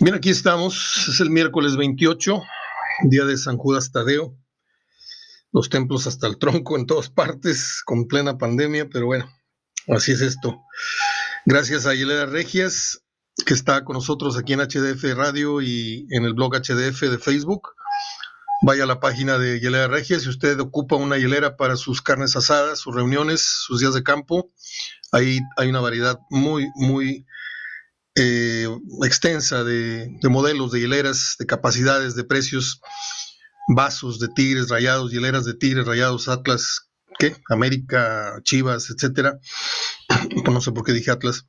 Bien, aquí estamos. Es el miércoles 28, día de San Judas Tadeo. Los templos hasta el tronco en todas partes, con plena pandemia, pero bueno, así es esto. Gracias a Yelena Regias, que está con nosotros aquí en HDF Radio y en el blog HDF de Facebook. Vaya a la página de Hielera Regia. Si usted ocupa una hielera para sus carnes asadas, sus reuniones, sus días de campo, ahí hay una variedad muy, muy eh, extensa de, modelos, de hileras, de capacidades, de precios, vasos de tigres rayados, hileras de tigres rayados, Atlas, ¿qué? América, Chivas, etcétera. no sé por qué dije Atlas.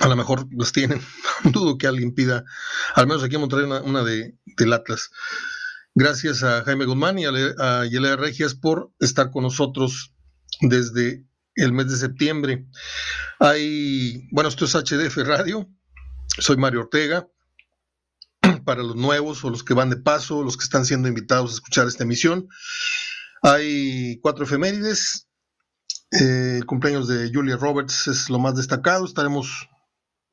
A lo mejor los tienen. Dudo que alguien pida, al menos aquí en una, una de, del Atlas. Gracias a Jaime Guzmán y a, Yelea Regias por estar con nosotros desde el mes de septiembre. Hay, bueno, esto es HDF Radio. Soy Mario Ortega. Para los nuevos o los que van de paso, los que están siendo invitados a escuchar esta emisión, hay cuatro efemérides. Eh, el cumpleaños de Julia Roberts es lo más destacado. Estaremos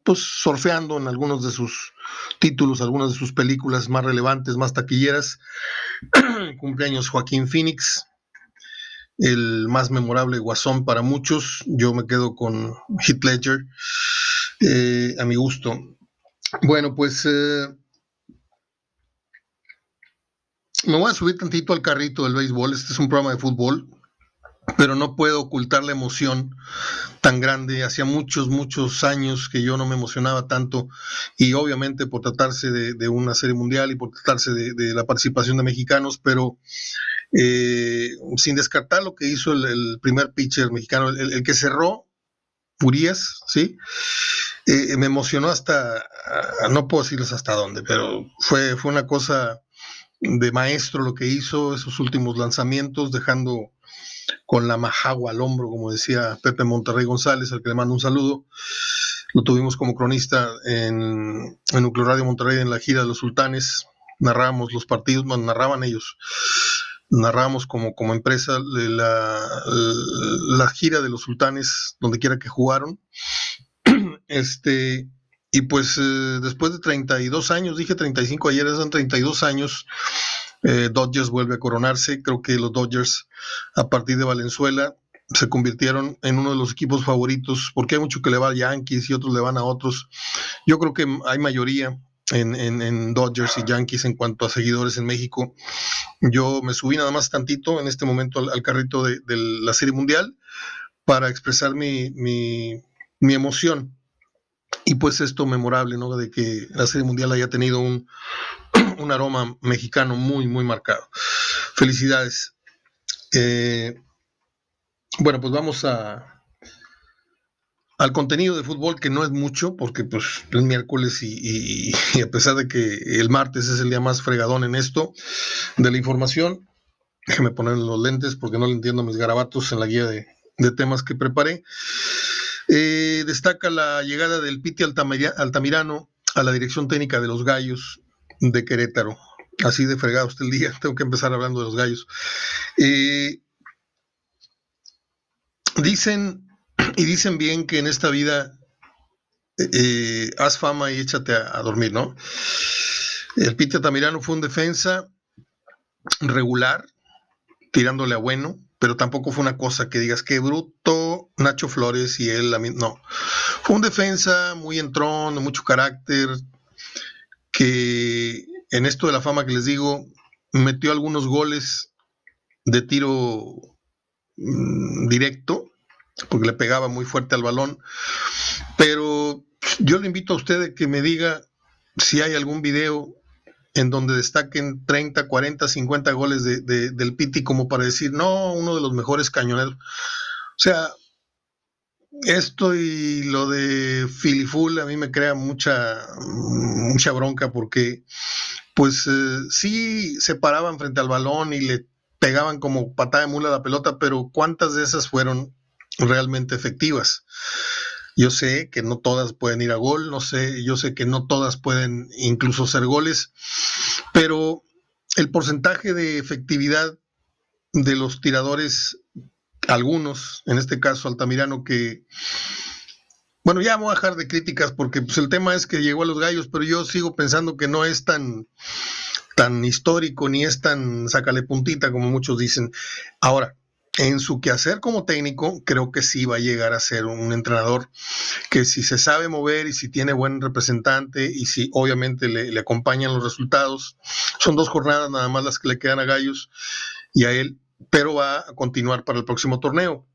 pues surfeando en algunos de sus títulos, algunas de sus películas más relevantes, más taquilleras. Cumpleaños Joaquín Phoenix, el más memorable Guasón para muchos. Yo me quedo con Heath Ledger, eh, a mi gusto. Bueno, pues eh, me voy a subir tantito al carrito del béisbol. Este es un programa de fútbol pero no puedo ocultar la emoción tan grande. Hacía muchos, muchos años que yo no me emocionaba tanto y obviamente por tratarse de, una serie mundial y por tratarse de, la participación de mexicanos, pero eh, sin descartar lo que hizo el, primer pitcher mexicano, el, que cerró, Urias, ¿sí? Eh, me emocionó hasta, no puedo decirles hasta dónde, pero fue, fue una cosa de maestro lo que hizo, esos últimos lanzamientos, dejando con la majagua al hombro, como decía Pepe Monterrey González, al que le mando un saludo. Lo tuvimos como cronista en, en Nucleo Radio Monterrey en la gira de los sultanes. Narramos los partidos, bueno, narraban ellos. Narramos como, como empresa la, la, gira de los sultanes, donde quiera que jugaron. Este, y pues eh, después de 32 años, dije 35 ayer, eran 32 años, eh, Dodgers vuelve a coronarse. Creo que los Dodgers, a partir de Valenzuela, se convirtieron en uno de los equipos favoritos, porque hay mucho que le va a Yankees y otros le van a otros. Yo creo que hay mayoría en, Dodgers y Yankees en cuanto a seguidores en México. Yo me subí nada más tantito en este momento al, carrito de, la Serie Mundial para expresar mi, mi, mi emoción y pues esto memorable, ¿no? De que la Serie Mundial haya tenido un, un aroma mexicano muy, muy marcado. Felicidades. Eh, bueno, pues vamos a al contenido de fútbol, que no es mucho, porque pues es miércoles y, a pesar de que el martes es el día más fregadón en esto de la información, déjeme poner los lentes porque no le entiendo mis garabatos en la guía de, temas que preparé. Eh, destaca la llegada del Piti Altamirano a la dirección técnica de los Gallos de Querétaro. Así de fregado usted el día, tengo que empezar hablando de los Gallos. Eh, dicen, y dicen bien que en esta vida eh, haz fama y échate a, dormir, ¿no? El Piti Altamirano fue un defensa regular, tirándole a bueno, pero tampoco fue una cosa que digas que bruto Nacho Flores y él, no. Fue un defensa muy entrón, de mucho carácter, que en esto de la fama que les digo, metió algunos goles de tiro mm, directo, porque le pegaba muy fuerte al balón, pero yo le invito a usted a que me diga si hay algún video en donde destaquen 30, 40, 50 goles de, del Piti como para decir, no, uno de los mejores cañoneros. O sea, esto y lo de Filiful a mí me crea mucha, mucha bronca porque pues eh, sí se paraban frente al balón y le pegaban como patada de mula la pelota, pero ¿cuántas de esas fueron realmente efectivas? Yo sé que no todas pueden ir a gol, no sé, yo sé que no todas pueden incluso ser goles, pero el porcentaje de efectividad de los tiradores, algunos, en este caso Altamirano, que bueno, ya voy a dejar de críticas porque pues, el tema es que llegó a los gallos, pero yo sigo pensando que no es tan, tan histórico ni es tan sácale puntita como muchos dicen. Ahora, en su quehacer como técnico, creo que sí va a llegar a ser un entrenador que si se sabe mover y si tiene buen representante y si obviamente le, acompañan los resultados, son dos jornadas nada más las que le quedan a Gallos y a él, pero va a continuar para el próximo torneo.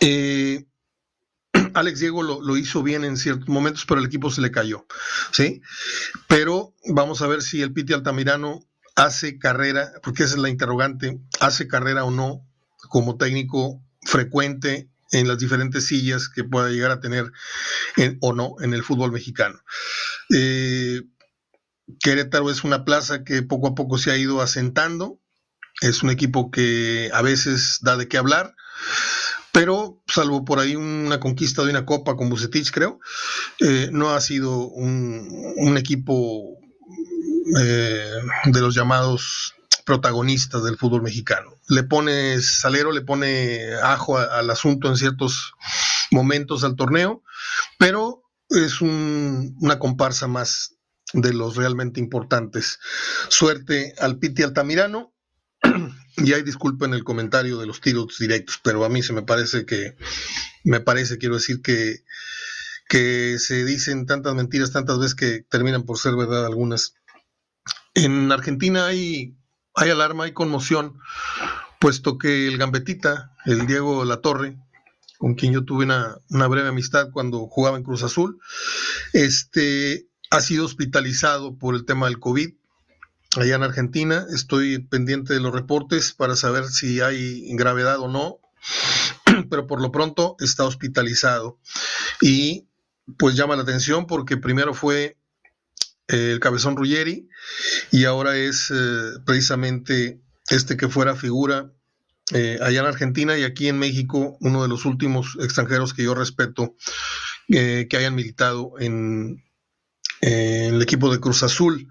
Eh, Alex Diego lo, hizo bien en ciertos momentos, pero el equipo se le cayó, ¿sí? Pero vamos a ver si el Piti Altamirano hace carrera, porque esa es la interrogante, hace carrera o no como técnico frecuente en las diferentes sillas que pueda llegar a tener o no en el fútbol mexicano. Eh, Querétaro es una plaza que poco a poco se ha ido asentando, es un equipo que a veces da de qué hablar, pero salvo por ahí una conquista de una copa con Bucetich, creo, eh, no ha sido un, equipo eh, de los llamados protagonistas del fútbol mexicano. Le pone salero, le pone ajo al asunto en ciertos momentos al torneo, pero es una comparsa más de los realmente importantes. Suerte al Piti Altamirano. Y hay disculpen el comentario de los tiros directos, pero a mí se me parece que, me parece, quiero decir que, que se dicen tantas mentiras tantas veces que terminan por ser verdad algunas. En Argentina hay hay alarma, hay conmoción, puesto que el gambetita, el Diego Latorre, con quien yo tuve una, breve amistad cuando jugaba en Cruz Azul, este, ha sido hospitalizado por el tema del COVID allá en Argentina. Estoy pendiente de los reportes para saber si hay gravedad o no, pero por lo pronto está hospitalizado. Y pues llama la atención porque primero fue el Cabezón Ruggeri, y ahora es eh, precisamente este que fuera figura eh, allá en Argentina y aquí en México, uno de los últimos extranjeros que yo respeto eh, que hayan militado en, el equipo de Cruz Azul.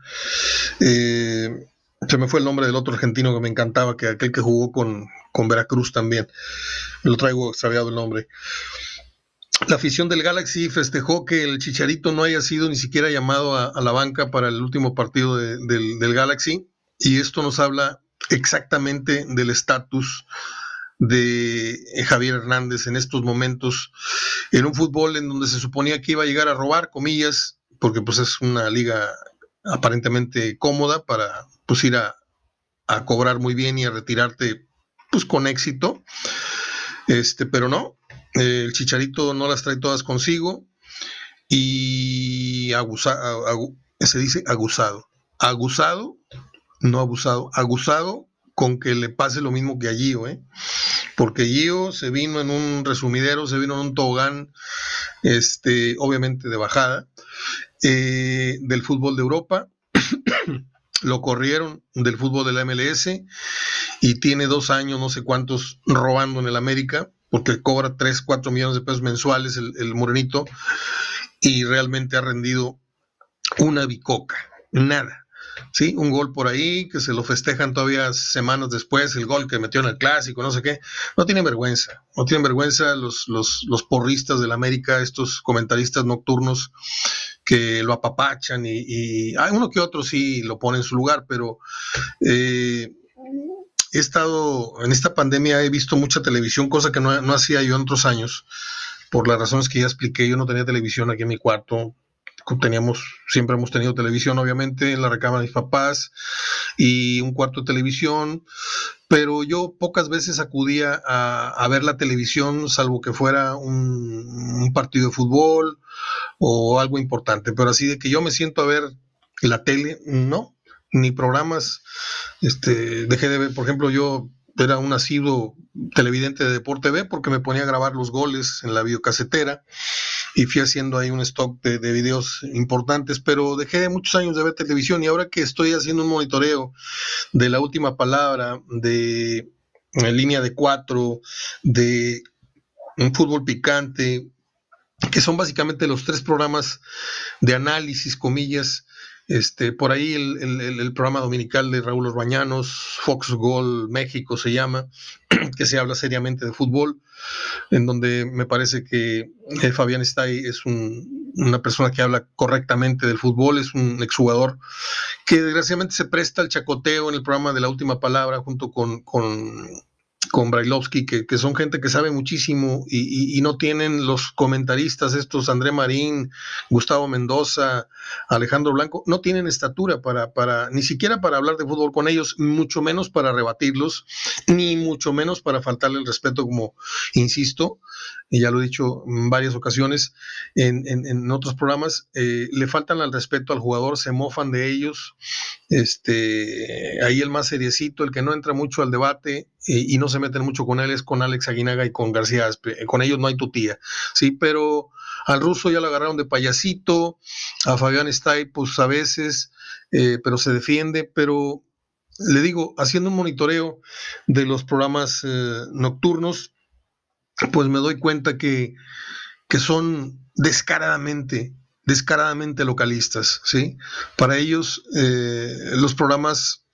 se me fue el nombre del otro argentino que me encantaba, que aquel que jugó con, con Veracruz también. Lo traigo extraviado el nombre. La afición del Galaxy festejó que el Chicharito no haya sido ni siquiera llamado a, la banca para el último partido del, Galaxy y esto nos habla exactamente del estatus de Javier Hernández en estos momentos en un fútbol en donde se suponía que iba a llegar a robar, comillas, porque pues es una liga aparentemente cómoda para pues ir a, a cobrar muy bien y a retirarte pues con éxito. Este, pero no, el Chicharito no las trae todas consigo y se dice aguzado. Aguzado, no abusado, aguzado con que le pase lo mismo que a Gio, ¿eh? porque Gio se vino en un resumidero, se vino en un tobogán, este, obviamente de bajada, eh, del fútbol de Europa, lo corrieron del fútbol de la MLS y tiene dos años, no sé cuántos, robando en el América porque cobra 3, 4 millones de pesos mensuales el, morenito y realmente ha rendido una bicoca, nada. ¿Sí? Un gol por ahí, que se lo festejan todavía semanas después, el gol que metió en el clásico, no sé qué. No tienen vergüenza, no tienen vergüenza los, los, los porristas del América, estos comentaristas nocturnos que lo apapachan y, hay uno que otro sí lo pone en su lugar, pero eh, he estado, en esta pandemia he visto mucha televisión, cosa que no, hacía yo en otros años, por las razones que ya expliqué. Yo no tenía televisión aquí en mi cuarto, teníamos, siempre hemos tenido televisión, obviamente, en la recámara de mis papás y un cuarto de televisión, pero yo pocas veces acudía a, ver la televisión, salvo que fuera un, un, partido de fútbol o algo importante, pero así de que yo me siento a ver la tele, no, ni programas. Este, dejé de ver, por ejemplo, yo era un asiduo televidente de Deporte B porque me ponía a grabar los goles en la videocasetera y fui haciendo ahí un stock de, videos importantes, pero dejé muchos años de ver televisión y ahora que estoy haciendo un monitoreo de la última palabra, de línea de cuatro, de un fútbol picante, que son básicamente los tres programas de análisis, comillas, Este, por ahí el, programa dominical de Raúl Orbañanos, Fox Gol México se llama, que se habla seriamente de fútbol, en donde me parece que eh, Fabián Stay es una persona que habla correctamente del fútbol, es un exjugador que desgraciadamente se presta al chacoteo en el programa de la última palabra junto con, con con Brailovsky, que, son gente que sabe muchísimo y, no tienen los comentaristas estos, André Marín, Gustavo Mendoza, Alejandro Blanco, no tienen estatura para, para, ni siquiera para hablar de fútbol con ellos, mucho menos para rebatirlos, ni mucho menos para faltarle el respeto, como insisto, y ya lo he dicho en varias ocasiones en, en, otros programas, eh, le faltan al respeto al jugador, se mofan de ellos, este, ahí el más seriecito, el que no entra mucho al debate eh, y no se meten mucho con él es con Alex Aguinaga y con García con ellos no hay tu tía, sí, pero al ruso ya lo agarraron de payasito, a Fabián Stay, pues a veces, eh, pero se defiende, pero le digo, haciendo un monitoreo de los programas nocturnos, pues me doy cuenta que, son descaradamente, descaradamente localistas, ¿sí? Para ellos, eh, los programas,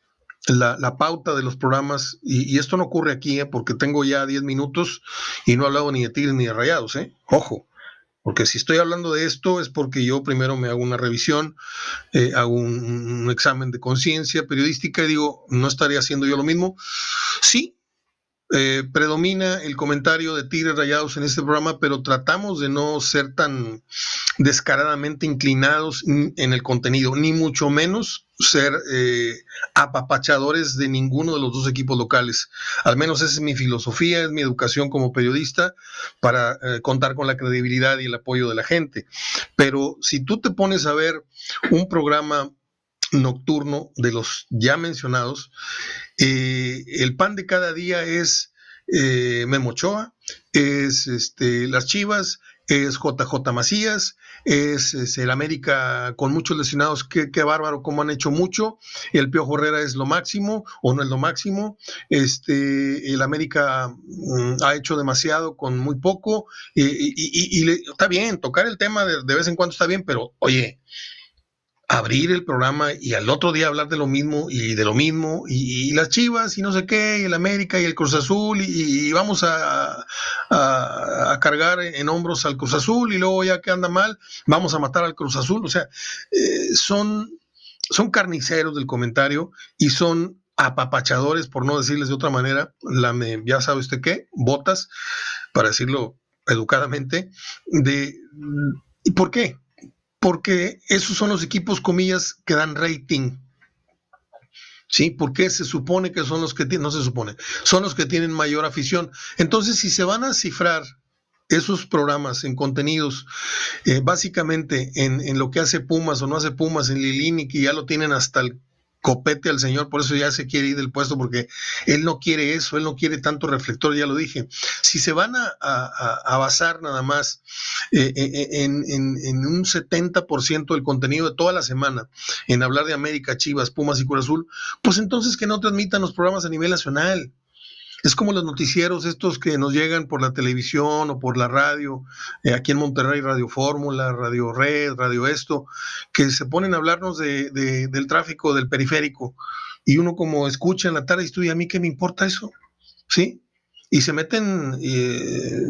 la, pauta de los programas, y, esto no ocurre aquí, ¿eh? porque tengo ya 10 minutos y no he hablado ni de tigres ni de rayados, ¿eh? Ojo, porque si estoy hablando de esto es porque yo primero me hago una revisión, eh, hago un, un, examen de conciencia periodística y digo, ¿no estaría haciendo yo lo mismo? Sí, eh, predomina el comentario de Tigres Rayados en este programa, pero tratamos de no ser tan descaradamente inclinados en el contenido, ni mucho menos ser eh, apapachadores de ninguno de los dos equipos locales. Al menos esa es mi filosofía, es mi educación como periodista para eh, contar con la credibilidad y el apoyo de la gente. Pero si tú te pones a ver un programa nocturno de los ya mencionados, eh, el pan de cada día es eh, Memochoa, es este, las Chivas, es JJ Macías, es, el América con muchos lesionados, qué, bárbaro, cómo han hecho mucho, el Piojo Herrera es lo máximo o no es lo máximo, este, el América mm, ha hecho demasiado con muy poco, y, está bien, tocar el tema de, de vez en cuando está bien, pero oye, abrir el programa y al otro día hablar de lo mismo y de lo mismo y, las Chivas y no sé qué y el América y el Cruz Azul y, vamos a, cargar en hombros al Cruz Azul y luego ya que anda mal vamos a matar al Cruz Azul o sea eh, son son carniceros del comentario y son apapachadores por no decirles de otra manera la ya sabe usted qué botas para decirlo educadamente de ¿y por qué? Porque esos son los equipos, comillas, que dan rating. ¿Sí? Porque se supone que son los que tienen, no se supone, son los que tienen mayor afición. Entonces, si se van a cifrar esos programas en contenidos, eh, básicamente en, en, lo que hace Pumas o no hace Pumas en Lilini, que ya lo tienen hasta el copete al señor, por eso ya se quiere ir del puesto, porque él no quiere eso, él no quiere tanto reflector, ya lo dije. Si se van a, basar nada más eh, eh, eh, en, en, un 70% del contenido de toda la semana en hablar de América, Chivas, Pumas y Cruz Azul, pues entonces que no transmitan los programas a nivel nacional. Es como los noticieros estos que nos llegan por la televisión o por la radio, eh, aquí en Monterrey, Radio Fórmula, Radio Red, Radio Esto, que se ponen a hablarnos de, del tráfico del periférico. Y uno como escucha en la tarde y estudia, ¿a mí qué me importa eso? ¿Sí? Y se meten eh,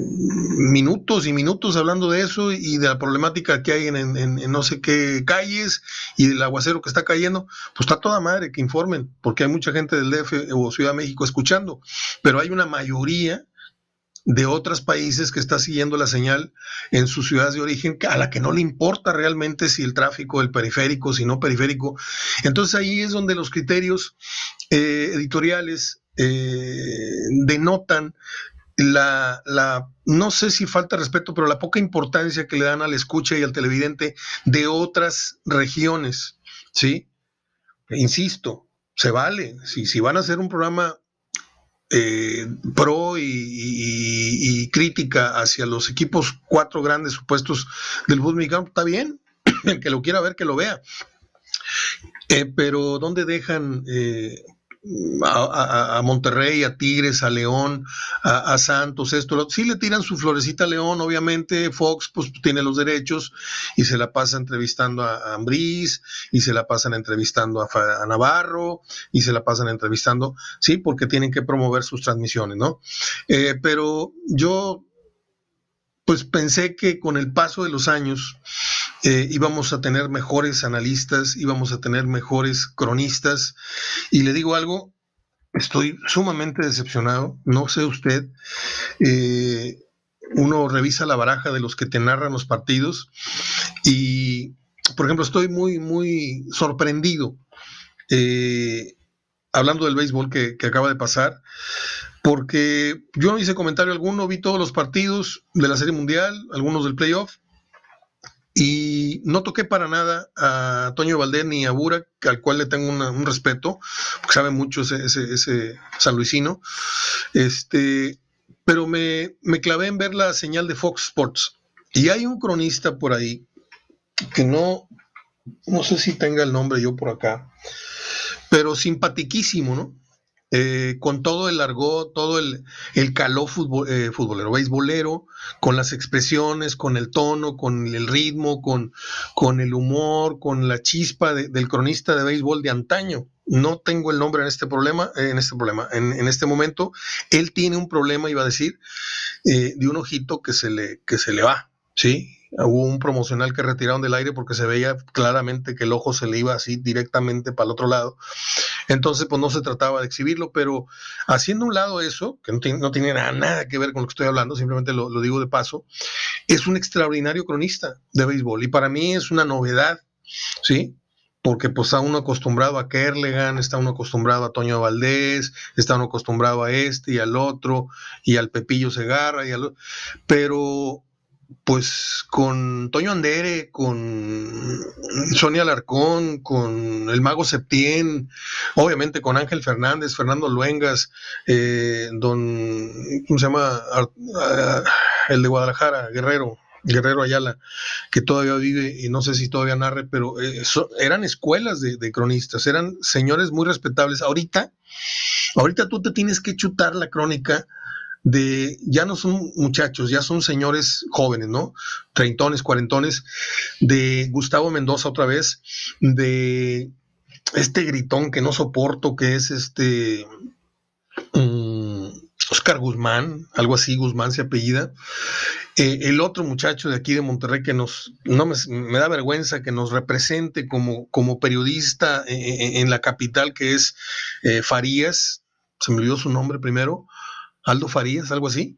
minutos y minutos hablando de eso y de la problemática que hay en, no sé qué calles y del aguacero que está cayendo, pues está toda madre que informen, porque hay mucha gente del DF o Ciudad de México escuchando, pero hay una mayoría de otros países que está siguiendo la señal en sus ciudades de origen, a la que no le importa realmente si el tráfico del periférico, si no periférico. Entonces ahí es donde los criterios eh, editoriales eh, denotan la, la, no sé si falta respeto, pero la poca importancia que le dan al escucha y al televidente de otras regiones, ¿sí? Insisto, se vale. Si, si van a hacer un programa eh, pro y, crítica hacia los equipos cuatro grandes supuestos del fútbol está bien. El que lo quiera ver, que lo vea. Eh, pero ¿dónde dejan a, Monterrey, a Tigres, a León, a, Santos, esto, sí le tiran su florecita a León, obviamente Fox pues tiene los derechos y se la pasa entrevistando a Ambriz y se la pasan entrevistando a, Navarro y se la pasan entrevistando, sí, porque tienen que promover sus transmisiones, ¿no? Eh, pero yo pues pensé que con el paso de los años eh, íbamos a tener mejores analistas, íbamos a tener mejores cronistas. Y le digo algo, estoy sumamente decepcionado, no sé usted, eh, uno revisa la baraja de los que te narran los partidos y, por ejemplo, estoy muy, muy sorprendido. Eh, hablando del béisbol que, que, acaba de pasar, porque yo no hice comentario alguno, vi todos los partidos de la Serie Mundial, algunos del playoff, y no toqué para nada a Toño Valdés ni a Burak, al cual le tengo un respeto, porque sabe mucho ese, ese, San Luisino. Este, pero me, me, clavé en ver la señal de Fox Sports. Y hay un cronista por ahí que no, no sé si tenga el nombre yo por acá, pero simpatiquísimo, ¿no? Eh, con todo el argot, todo el, el calor eh, futbolero, beisbolero, con las expresiones, con el tono, con el ritmo, con, con el humor, con la chispa del cronista de béisbol de antaño. No tengo el nombre en este problema, en este problema, en, este momento. Él tiene un problema, iba a decir, eh, de un ojito que se le, que se le va, ¿sí? Hubo un promocional que retiraron del aire porque se veía claramente que el ojo se le iba así directamente para el otro lado. Entonces, pues no se trataba de exhibirlo, pero haciendo un lado eso, que no tiene, nada, que ver con lo que estoy hablando, simplemente lo, digo de paso, es un extraordinario cronista de béisbol y para mí es una novedad, ¿sí? porque pues está uno acostumbrado a Kerlegan, está uno acostumbrado a Toño Valdés, está uno acostumbrado a este y al otro, y al Pepillo Segarra, y al pero pues con Toño Andere, con Sonia Alarcón, con el Mago Septién, obviamente con Ángel Fernández, Fernando Luengas, eh, don, ¿cómo se llama? Ah, el de Guadalajara, Guerrero, Guerrero Ayala, que todavía vive y no sé si todavía narre, pero eh, eran escuelas de, de, cronistas, eran señores muy respetables. Ahorita, ahorita tú te tienes que chutar la crónica de, ya no son muchachos, ya son señores jóvenes, ¿no? Treintones, cuarentones, de Gustavo Mendoza otra vez, de este gritón que no soporto, que es este Oscar mm, Guzmán, algo así, Guzmán se apellida. Eh, el otro muchacho de aquí de Monterrey que nos, no me, da vergüenza que nos represente como, como periodista eh, eh, en, la capital, que es Farías, se me olvidó su nombre primero, Aldo Farías, algo así.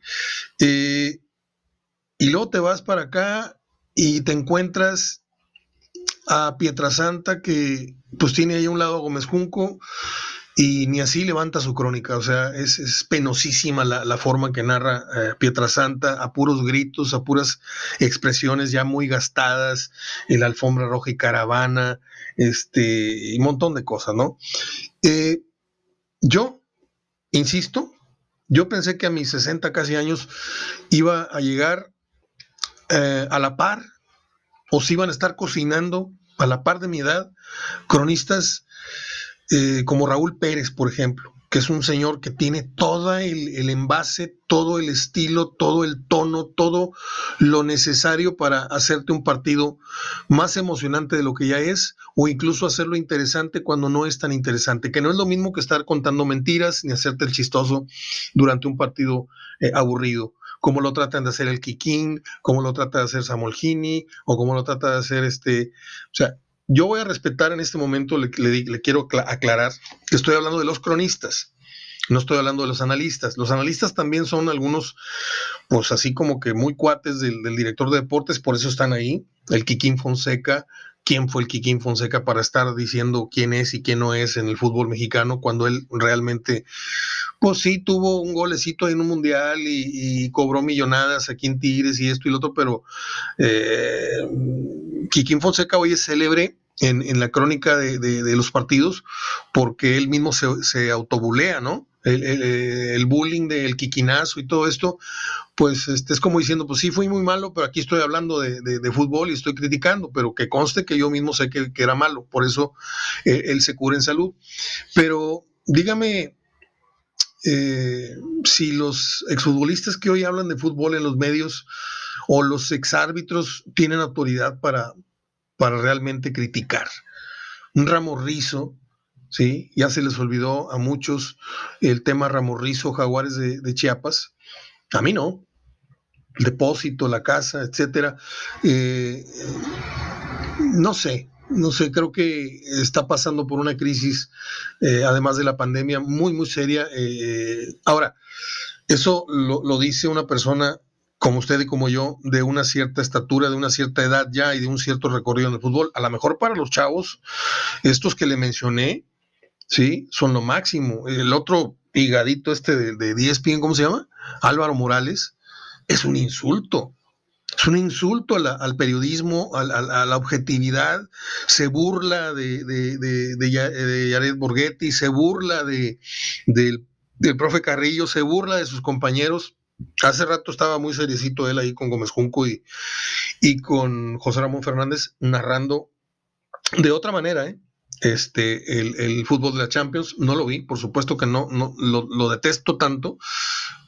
Eh, y luego te vas para acá y te encuentras a Pietrasanta que pues tiene ahí un lado a Gómez Junco y ni así levanta su crónica, o sea, es, penosísima la, forma que narra eh, Pietrasanta, a puros gritos, a puras expresiones ya muy gastadas, el alfombra roja y caravana, este, y un montón de cosas, ¿no? Eh, yo, insisto, yo pensé que a mis 60 casi años iba a llegar eh, a la par o si iban a estar cocinando a la par de mi edad cronistas eh, como Raúl Pérez, por ejemplo, que es un señor que tiene todo el, envase, todo el estilo, todo el tono, todo lo necesario para hacerte un partido más emocionante de lo que ya es, o incluso hacerlo interesante cuando no es tan interesante, que no es lo mismo que estar contando mentiras ni hacerte el chistoso durante un partido eh, aburrido como lo tratan de hacer el Kikín, como lo trata de hacer Samuel Gini, o como lo trata de hacer este, o sea, yo voy a respetar en este momento, le, quiero aclarar que estoy hablando de los cronistas, no estoy hablando de los analistas. Los analistas también son algunos, pues así como que muy cuates del, director de deportes, por eso están ahí. El Kikín Fonseca, quién fue el Kikín Fonseca para estar diciendo quién es y quién no es en el fútbol mexicano, cuando él realmente, pues sí, tuvo un golecito en un mundial y, cobró millonadas aquí en Tigres y esto y lo otro, pero eh, Fonseca hoy es célebre en, la crónica de, los partidos, porque él mismo se, autobulea, ¿no? El, bullying del quiquinazo y todo esto, pues este, es como diciendo, pues sí, fui muy malo, pero aquí estoy hablando de, fútbol y estoy criticando, pero que conste que yo mismo sé que, era malo, por eso eh, él se cura en salud. Pero dígame eh, si los exfutbolistas que hoy hablan de fútbol en los medios o los exárbitros tienen autoridad para, para realmente criticar. Un Ramorrizo, ¿sí? Ya se les olvidó a muchos el tema Ramorrizo, Jaguares de, Chiapas. A mí no. Depósito, la casa, etcétera. Eh, no sé, no sé, creo que está pasando por una crisis, eh, además de la pandemia, muy, muy seria. Eh, ahora, eso lo, dice una persona como usted y como yo, de una cierta estatura, de una cierta edad ya y de un cierto recorrido en el fútbol. A lo mejor para los chavos, estos que le mencioné, sí, son lo máximo. El otro higadito este de, de 10 e ¿cómo se llama? Álvaro Morales, es un insulto. Es un insulto al periodismo, a, la objetividad, se burla de, de, de, Jared Borghetti, se burla de, del, profe Carrillo, se burla de sus compañeros. Hace rato estaba muy seriecito él ahí con Gómez Junco y, y con José Ramón Fernández narrando de otra manera, ¿eh? este, el, fútbol de la Champions. No lo vi, por supuesto que no, no lo, lo, detesto tanto,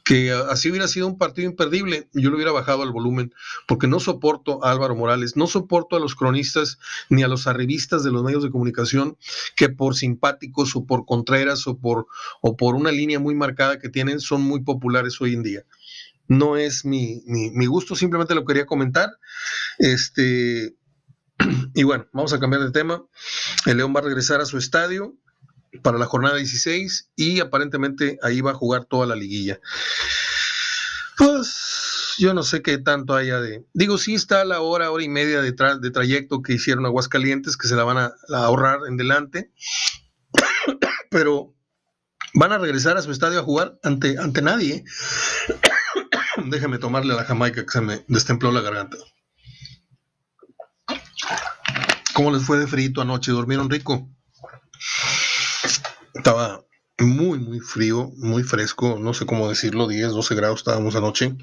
que así hubiera sido un partido imperdible, yo lo hubiera bajado al volumen, porque no soporto a Álvaro Morales, no soporto a los cronistas ni a los arribistas de los medios de comunicación que por simpáticos o por contreras o por, o por una línea muy marcada que tienen son muy populares hoy en día. No es mi, mi gusto, simplemente lo quería comentar. Este, y bueno, vamos a cambiar de tema. El León va a regresar a su estadio para la jornada 16 y aparentemente ahí va a jugar toda la liguilla. Pues yo no sé qué tanto haya de... Digo, sí está la hora, hora y media de, de trayecto que hicieron Aguascalientes, que se la van a, ahorrar en delante, pero van a regresar a su estadio a jugar ante, ante nadie. Déjame tomarle a la Jamaica que se me destempló la garganta. ¿Cómo les fue de frito anoche? ¿Durmieron rico? Estaba muy, muy frío, muy fresco, no sé cómo decirlo, 10, 12 grados estábamos anoche.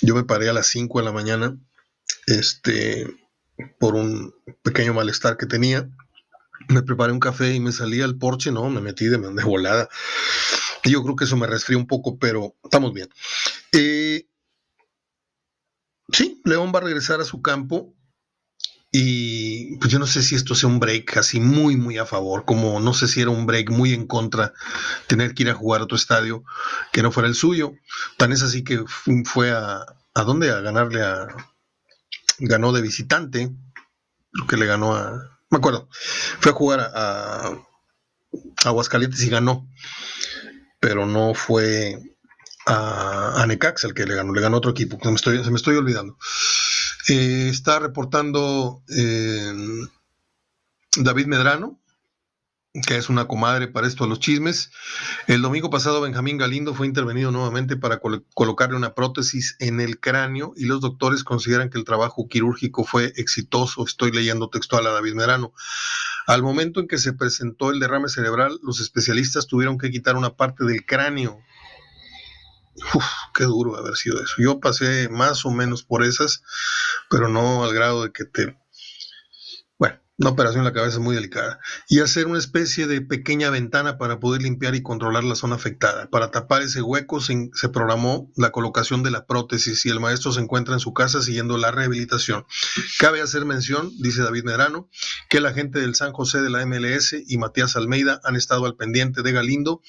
Yo me paré a las 5 de la mañana, este, por un pequeño malestar que tenía. Me preparé un café y me salí al porche, no, me metí de, de volada. Yo creo que eso me resfrió un poco, pero estamos bien. Eh, sí, León va a regresar a su campo y pues yo no sé si esto sea un break así muy, muy a favor, como no sé si era un break muy en contra, tener que ir a jugar a otro estadio que no fuera el suyo. Tan es así que fue a, ¿a dónde? A ganarle a, ganó de visitante, que le ganó a, me acuerdo, fue a jugar a, a Aguascalientes y ganó, pero no fue a, a Necaxa el que le ganó, le ganó otro equipo, se me estoy olvidando. Eh, está reportando eh, David Medrano, que es una comadre para esto a los chismes. El domingo pasado Benjamín Galindo fue intervenido nuevamente para colocarle una prótesis en el cráneo y los doctores consideran que el trabajo quirúrgico fue exitoso. Estoy leyendo textual a David Medrano. Al momento en que se presentó el derrame cerebral, los especialistas tuvieron que quitar una parte del cráneo Uf, qué duro haber sido eso. Yo pasé más o menos por esas, pero no al grado de que te una operación en la cabeza muy delicada. Y hacer una especie de pequeña ventana para poder limpiar y controlar la zona afectada. Para tapar ese hueco se, programó la colocación de la prótesis y el maestro se encuentra en su casa siguiendo la rehabilitación. Cabe hacer mención, dice David Medrano, que la gente del San José de la MLS y Matías Almeida han estado al pendiente de Galindo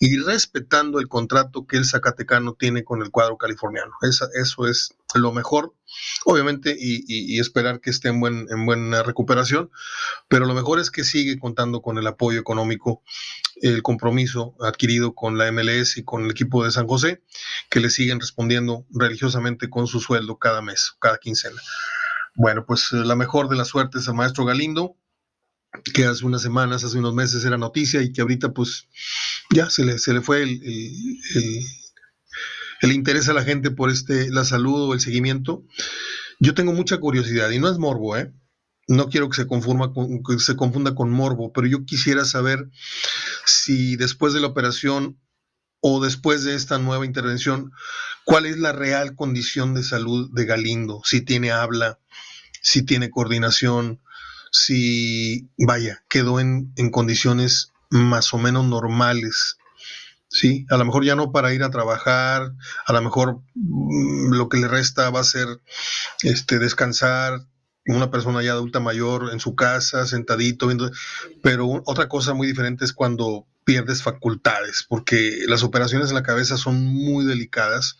y respetando el contrato que el Zacatecano tiene con el cuadro californiano. eso es lo mejor, obviamente, y, esperar que esté en, buen, en buena recuperación, pero lo mejor es que sigue contando con el apoyo económico, el compromiso adquirido con la MLS y con el equipo de San José, que le siguen respondiendo religiosamente con su sueldo cada mes, cada quincena. Bueno, pues la mejor de las suertes al maestro Galindo, que hace unas semanas, hace unos meses era noticia y que ahorita pues ya se le, se le fue el interés a la gente por este, la salud o el seguimiento. Yo tengo mucha curiosidad y no es morbo, ¿eh? No quiero que se, que se confunda con morbo, pero yo quisiera saber si después de la operación o después de esta nueva intervención, cuál es la real condición de salud de Galindo, si tiene habla, si tiene coordinación, si, vaya, quedó en condiciones más o menos normales. Sí, a lo mejor ya no para ir a trabajar, a lo mejor mm, lo que le resta va a ser este descansar, una persona ya adulta mayor en su casa, sentadito, viendo, pero otra cosa muy diferente es cuando pierdes facultades, porque las operaciones en la cabeza son muy delicadas,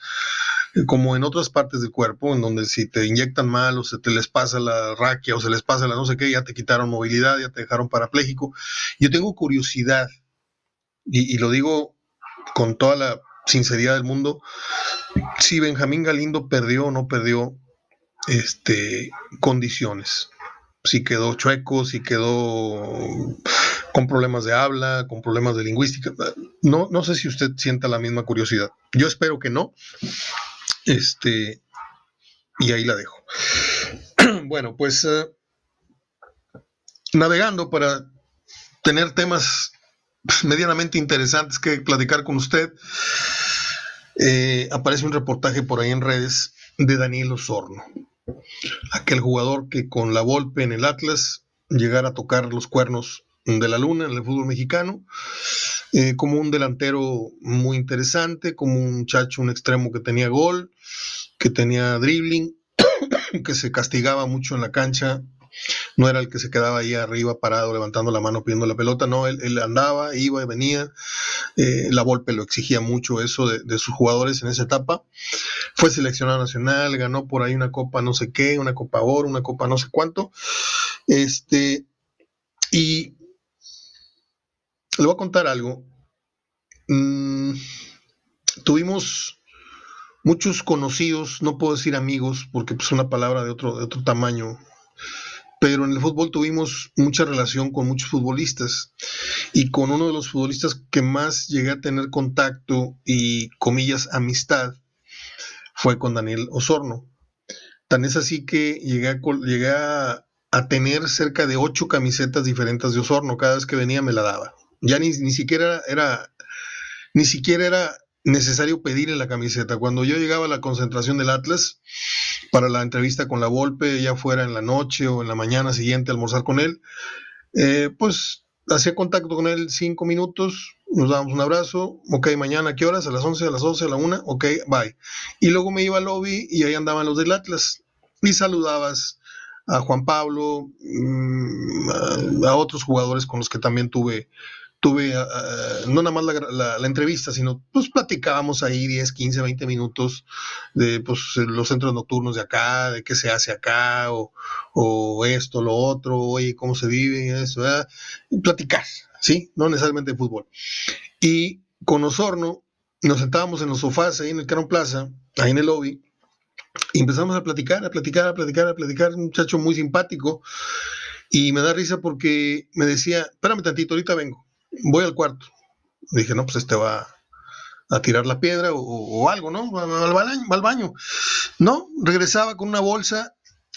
eh, como en otras partes del cuerpo, en donde si te inyectan mal o se te les pasa la raquia o se les pasa la no sé qué, ya te quitaron movilidad, ya te dejaron parapléjico. Yo tengo curiosidad, y, y lo digo con toda la sinceridad del mundo, si Benjamín Galindo perdió o no perdió este, condiciones. Si quedó chueco, si quedó con problemas de habla, con problemas de lingüística. No, no sé si usted sienta la misma curiosidad. Yo espero que no. Este, y ahí la dejo. bueno, pues eh, navegando para tener temas medianamente interesantes que platicar con usted, eh, aparece un reportaje por ahí en redes de Daniel Osorno aquel jugador que con la Volpe en el Atlas llegara a tocar los cuernos de la luna en el fútbol mexicano, eh, como un delantero muy interesante, como un muchacho, un extremo que tenía gol, que tenía dribbling, que se castigaba mucho en la cancha no era el que se quedaba ahí arriba parado levantando la mano pidiendo la pelota, no, él, andaba, iba y venía, eh, la Volpe lo exigía mucho eso de, sus jugadores en esa etapa, fue seleccionado nacional, ganó por ahí una copa no sé qué, una copa oro, una copa no sé cuánto, este, y le voy a contar algo, mm, tuvimos muchos conocidos, no puedo decir amigos, porque es pues, una palabra de otro, de otro tamaño, pero en el fútbol tuvimos mucha relación con muchos futbolistas y con uno de los futbolistas que más llegué a tener contacto y comillas amistad fue con Daniel Osorno. Tan es así que llegué a, llegué a, tener cerca de ocho camisetas diferentes de Osorno. Cada vez que venía me la daba. Ya ni, ni siquiera era, ni siquiera era necesario pedirle la camiseta. Cuando yo llegaba a la concentración del Atlas, para la entrevista con la Volpe, ya fuera en la noche o en la mañana siguiente almorzar con él, eh, pues hacía contacto con él cinco minutos, nos dábamos un abrazo, ok, mañana, ¿a qué horas? A las 11, a las 12, a la 1, ok, bye. Y luego me iba al lobby y ahí andaban los del Atlas y saludabas a Juan Pablo, mm, a otros jugadores con los que también tuve tuve ah, ah, no nada más la, entrevista, sino pues platicábamos ahí 10, 15, 20 minutos de pues, los centros nocturnos de acá, de qué se hace acá, o, esto, lo otro, oye, cómo se vive, eso, platicar, ¿sí? No necesariamente de fútbol. Y con Osorno nos sentábamos en los sofás ahí en el Caron Plaza, ahí en el lobby, y empezamos a platicar, a platicar, a platicar, a platicar, un muchacho muy simpático, y me da risa porque me decía, espérame tantito, ahorita vengo voy al cuarto. Dije, no, pues este va a tirar la piedra o, algo, ¿no? Va, al baño, No, regresaba con una bolsa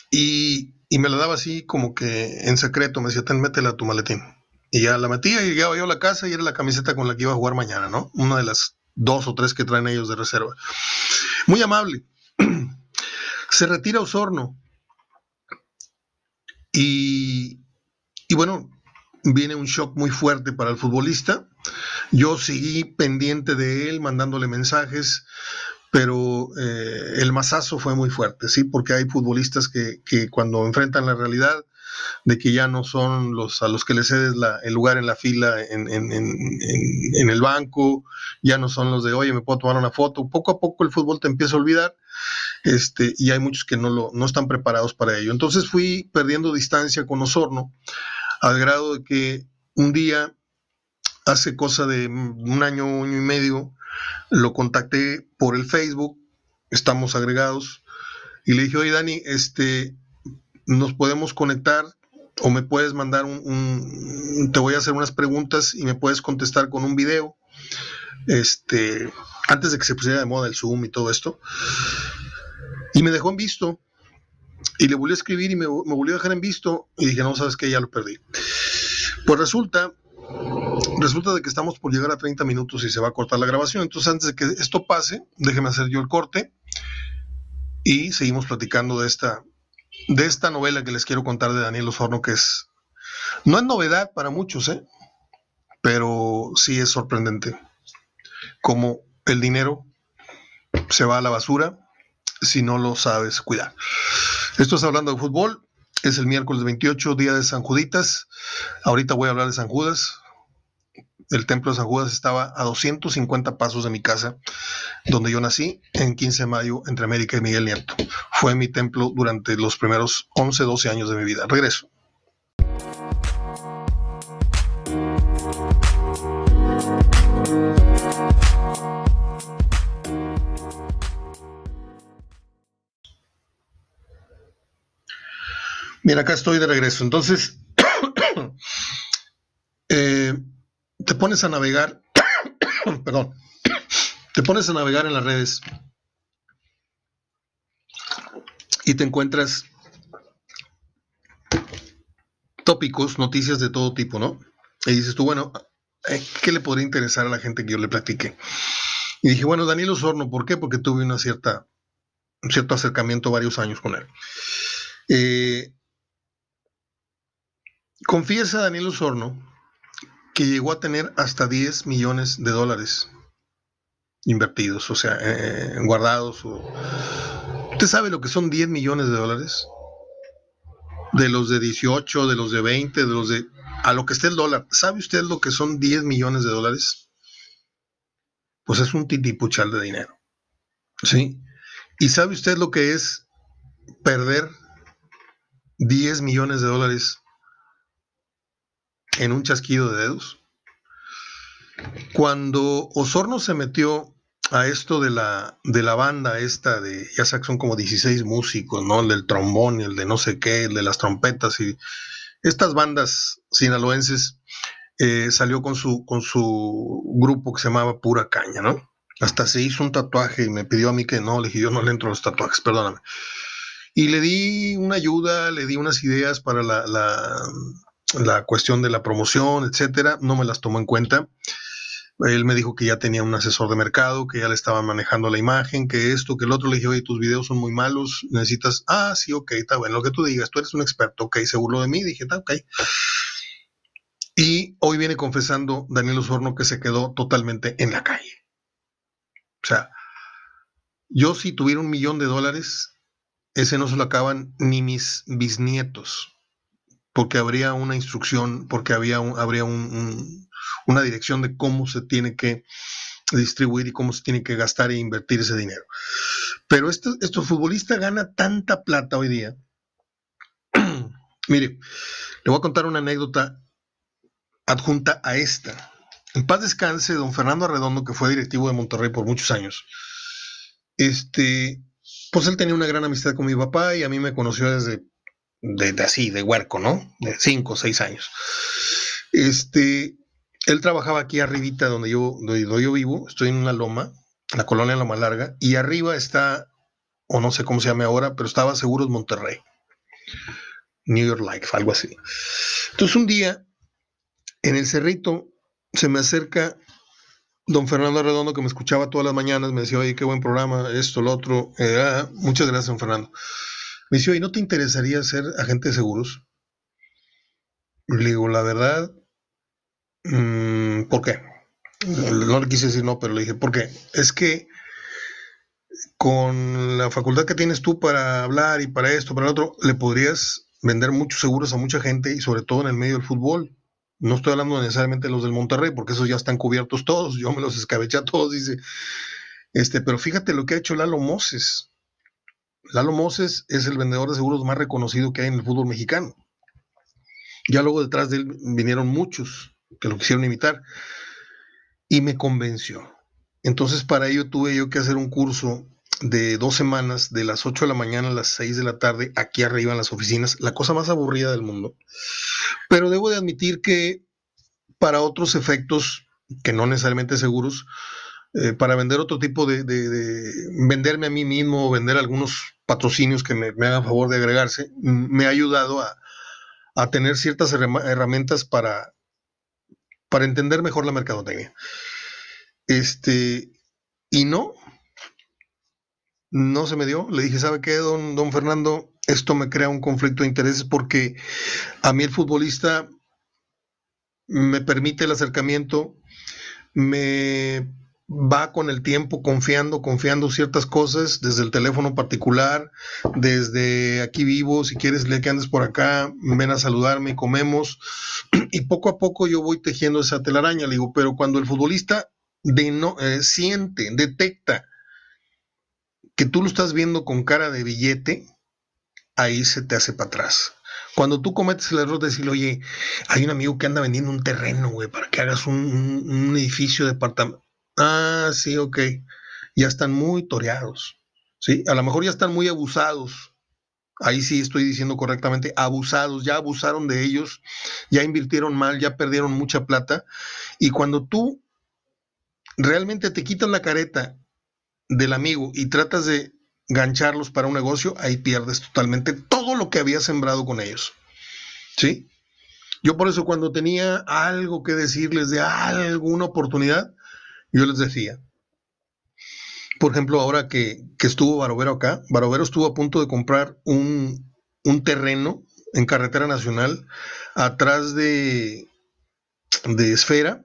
y, me la daba así como que en secreto. Me decía, ten, métela a tu maletín. Y ya la metía y llegaba yo a la casa y era la camiseta con la que iba a jugar mañana, ¿no? Una de las dos o tres que traen ellos de reserva. Muy amable. Se retira Osorno. Y, y bueno, viene un shock muy fuerte para el futbolista. Yo seguí pendiente de él, mandándole mensajes, pero eh, el masazo fue muy fuerte, ¿sí? Porque hay futbolistas que, cuando enfrentan la realidad de que ya no son los a los que le cedes el lugar en la fila en, el banco, ya no son los de, oye, me puedo tomar una foto. Poco a poco el fútbol te empieza a olvidar este, y hay muchos que no, lo, no están preparados para ello. Entonces fui perdiendo distancia con Osorno al grado de que un día, hace cosa de un año, año y medio, lo contacté por el Facebook, estamos agregados, y le dije, oye Dani, este, nos podemos conectar o me puedes mandar un, te voy a hacer unas preguntas y me puedes contestar con un video, este, antes de que se pusiera de moda el Zoom y todo esto. Y me dejó en visto. Y le volví a escribir y me, volvió a dejar en visto y dije, no, sabes que ya lo perdí. Pues resulta, resulta de que estamos por llegar a 30 minutos y se va a cortar la grabación. Entonces antes de que esto pase, déjeme hacer yo el corte y seguimos platicando de esta, de esta novela que les quiero contar de Daniel Osorno, que es, no es novedad para muchos, ¿eh? pero sí es sorprendente cómo el dinero se va a la basura si no lo sabes cuidar. Esto es hablando de fútbol. Es el miércoles 28, día de San Juditas. Ahorita voy a hablar de San Judas. El templo de San Judas estaba a 250 pasos de mi casa, donde yo nací, en 15 de mayo, entre América y Miguel Nieto. Fue mi templo durante los primeros 11, 12 años de mi vida. Regreso. Mira, acá estoy de regreso. Entonces, eh, te pones a navegar, perdón, te pones a navegar en las redes y te encuentras tópicos, noticias de todo tipo, ¿no? Y dices tú, bueno, eh, ¿qué le podría interesar a la gente que yo le platique? Y dije, bueno, Daniel Osorno, ¿por qué? Porque tuve una cierta, un cierto acercamiento varios años con él. Eh, Confiesa Daniel Osorno que llegó a tener hasta 10 millones de dólares invertidos, o sea, eh, guardados. ¿Usted sabe lo que son 10 millones de dólares? De los de 18, de los de 20, de los de... A lo que esté el dólar. ¿Sabe usted lo que son 10 millones de dólares? Pues es un titipuchal de dinero. ¿Sí? ¿Y sabe usted lo que es perder 10 millones de dólares en un chasquido de dedos. Cuando Osorno se metió a esto de la, de la banda esta de, ya sabes, son como 16 músicos, ¿no? El del trombón, el de no sé qué, el de las trompetas y estas bandas sinaloenses, eh, salió con su, con su grupo que se llamaba Pura Caña, ¿no? Hasta se hizo un tatuaje y me pidió a mí que no, le dije, yo no le entro a los tatuajes, perdóname. Y le di una ayuda, le di unas ideas para la, la cuestión de la promoción, etcétera, no me las tomó en cuenta. Él me dijo que ya tenía un asesor de mercado, que ya le estaban manejando la imagen, que esto, que el otro. Le dije, oye, tus videos son muy malos, necesitas. Ah, sí, ok, está bueno, lo que tú digas, tú eres un experto, ok, se burló de mí. Dije, está ok. Y hoy viene confesando Daniel Osorno que se quedó totalmente en la calle. O sea, yo si tuviera un millón de dólares, ese no se lo acaban ni mis bisnietos porque habría una instrucción, porque había habría una dirección de cómo se tiene que distribuir y cómo se tiene que gastar e invertir ese dinero. Pero este, este futbolista gana tanta plata hoy día. Mire, le voy a contar una anécdota adjunta a esta. En paz descanse, don Fernando Arredondo, que fue directivo de Monterrey por muchos años. Este, pues él tenía una gran amistad con mi papá y a mí me conoció desde de, así, de huerco, ¿no? De cinco o seis años. Este, él trabajaba aquí arribita donde yo, donde yo vivo, estoy en una loma, la colonia Loma Larga, y arriba está, o no sé cómo se llama ahora, pero estaba Seguros Monterrey. New York Life, algo así. Entonces un día, en el cerrito, se me acerca don Fernando Redondo, que me escuchaba todas las mañanas, me decía, oye, qué buen programa, esto, lo otro. Eh, ah, muchas gracias, don Fernando. Me dice, ¿y no te interesaría ser agente de seguros? Le digo, la verdad, mm, ¿por qué? No le quise decir no, pero le dije, ¿por qué? Es que con la facultad que tienes tú para hablar y para esto, para lo otro, le podrías vender muchos seguros a mucha gente y sobre todo en el medio del fútbol. No estoy hablando necesariamente de los del Monterrey, porque esos ya están cubiertos todos. Yo me los escabeché a todos, dice. Este, pero fíjate lo que ha hecho Lalo Moses. Lalo Moses es el vendedor de seguros más reconocido que hay en el fútbol mexicano. Ya luego detrás de él vinieron muchos que lo quisieron imitar y me convenció. Entonces para ello tuve yo que hacer un curso de dos semanas, de las 8 de la mañana a las 6 de la tarde, aquí arriba en las oficinas, la cosa más aburrida del mundo. Pero debo de admitir que para otros efectos, que no necesariamente seguros, eh, para vender otro tipo de, venderme a mí mismo, vender algunos patrocinios que me, hagan favor de agregarse, me ha ayudado a, tener ciertas herramientas para, para entender mejor la mercadotecnia. Este, y no, no se me dio. Le dije, ¿sabe qué, don, don Fernando? Esto me crea un conflicto de intereses porque a mí el futbolista me permite el acercamiento, me va con el tiempo confiando, confiando ciertas cosas, desde el teléfono particular, desde aquí vivo, si quieres le que andes por acá, ven a saludarme, comemos, y poco a poco yo voy tejiendo esa telaraña, le digo, pero cuando el futbolista de no, eh, siente, detecta que tú lo estás viendo con cara de billete, ahí se te hace para atrás. Cuando tú cometes el error de decirle, oye, hay un amigo que anda vendiendo un terreno, güey, para que hagas un, un edificio de apartamento Ah, sí, ok. Ya están muy toreados. Sí, a lo mejor ya están muy abusados. Ahí sí estoy diciendo correctamente, abusados, ya abusaron de ellos, ya invirtieron mal, ya perdieron mucha plata. Y cuando tú realmente te quitas la careta del amigo y tratas de gancharlos para un negocio, ahí pierdes totalmente todo lo que había sembrado con ellos. ¿Sí? Yo por eso cuando tenía algo que decirles de alguna oportunidad, yo les decía, por ejemplo, ahora que, estuvo Barovero acá, Barovero estuvo a punto de comprar un, terreno en carretera nacional atrás de, de Esfera,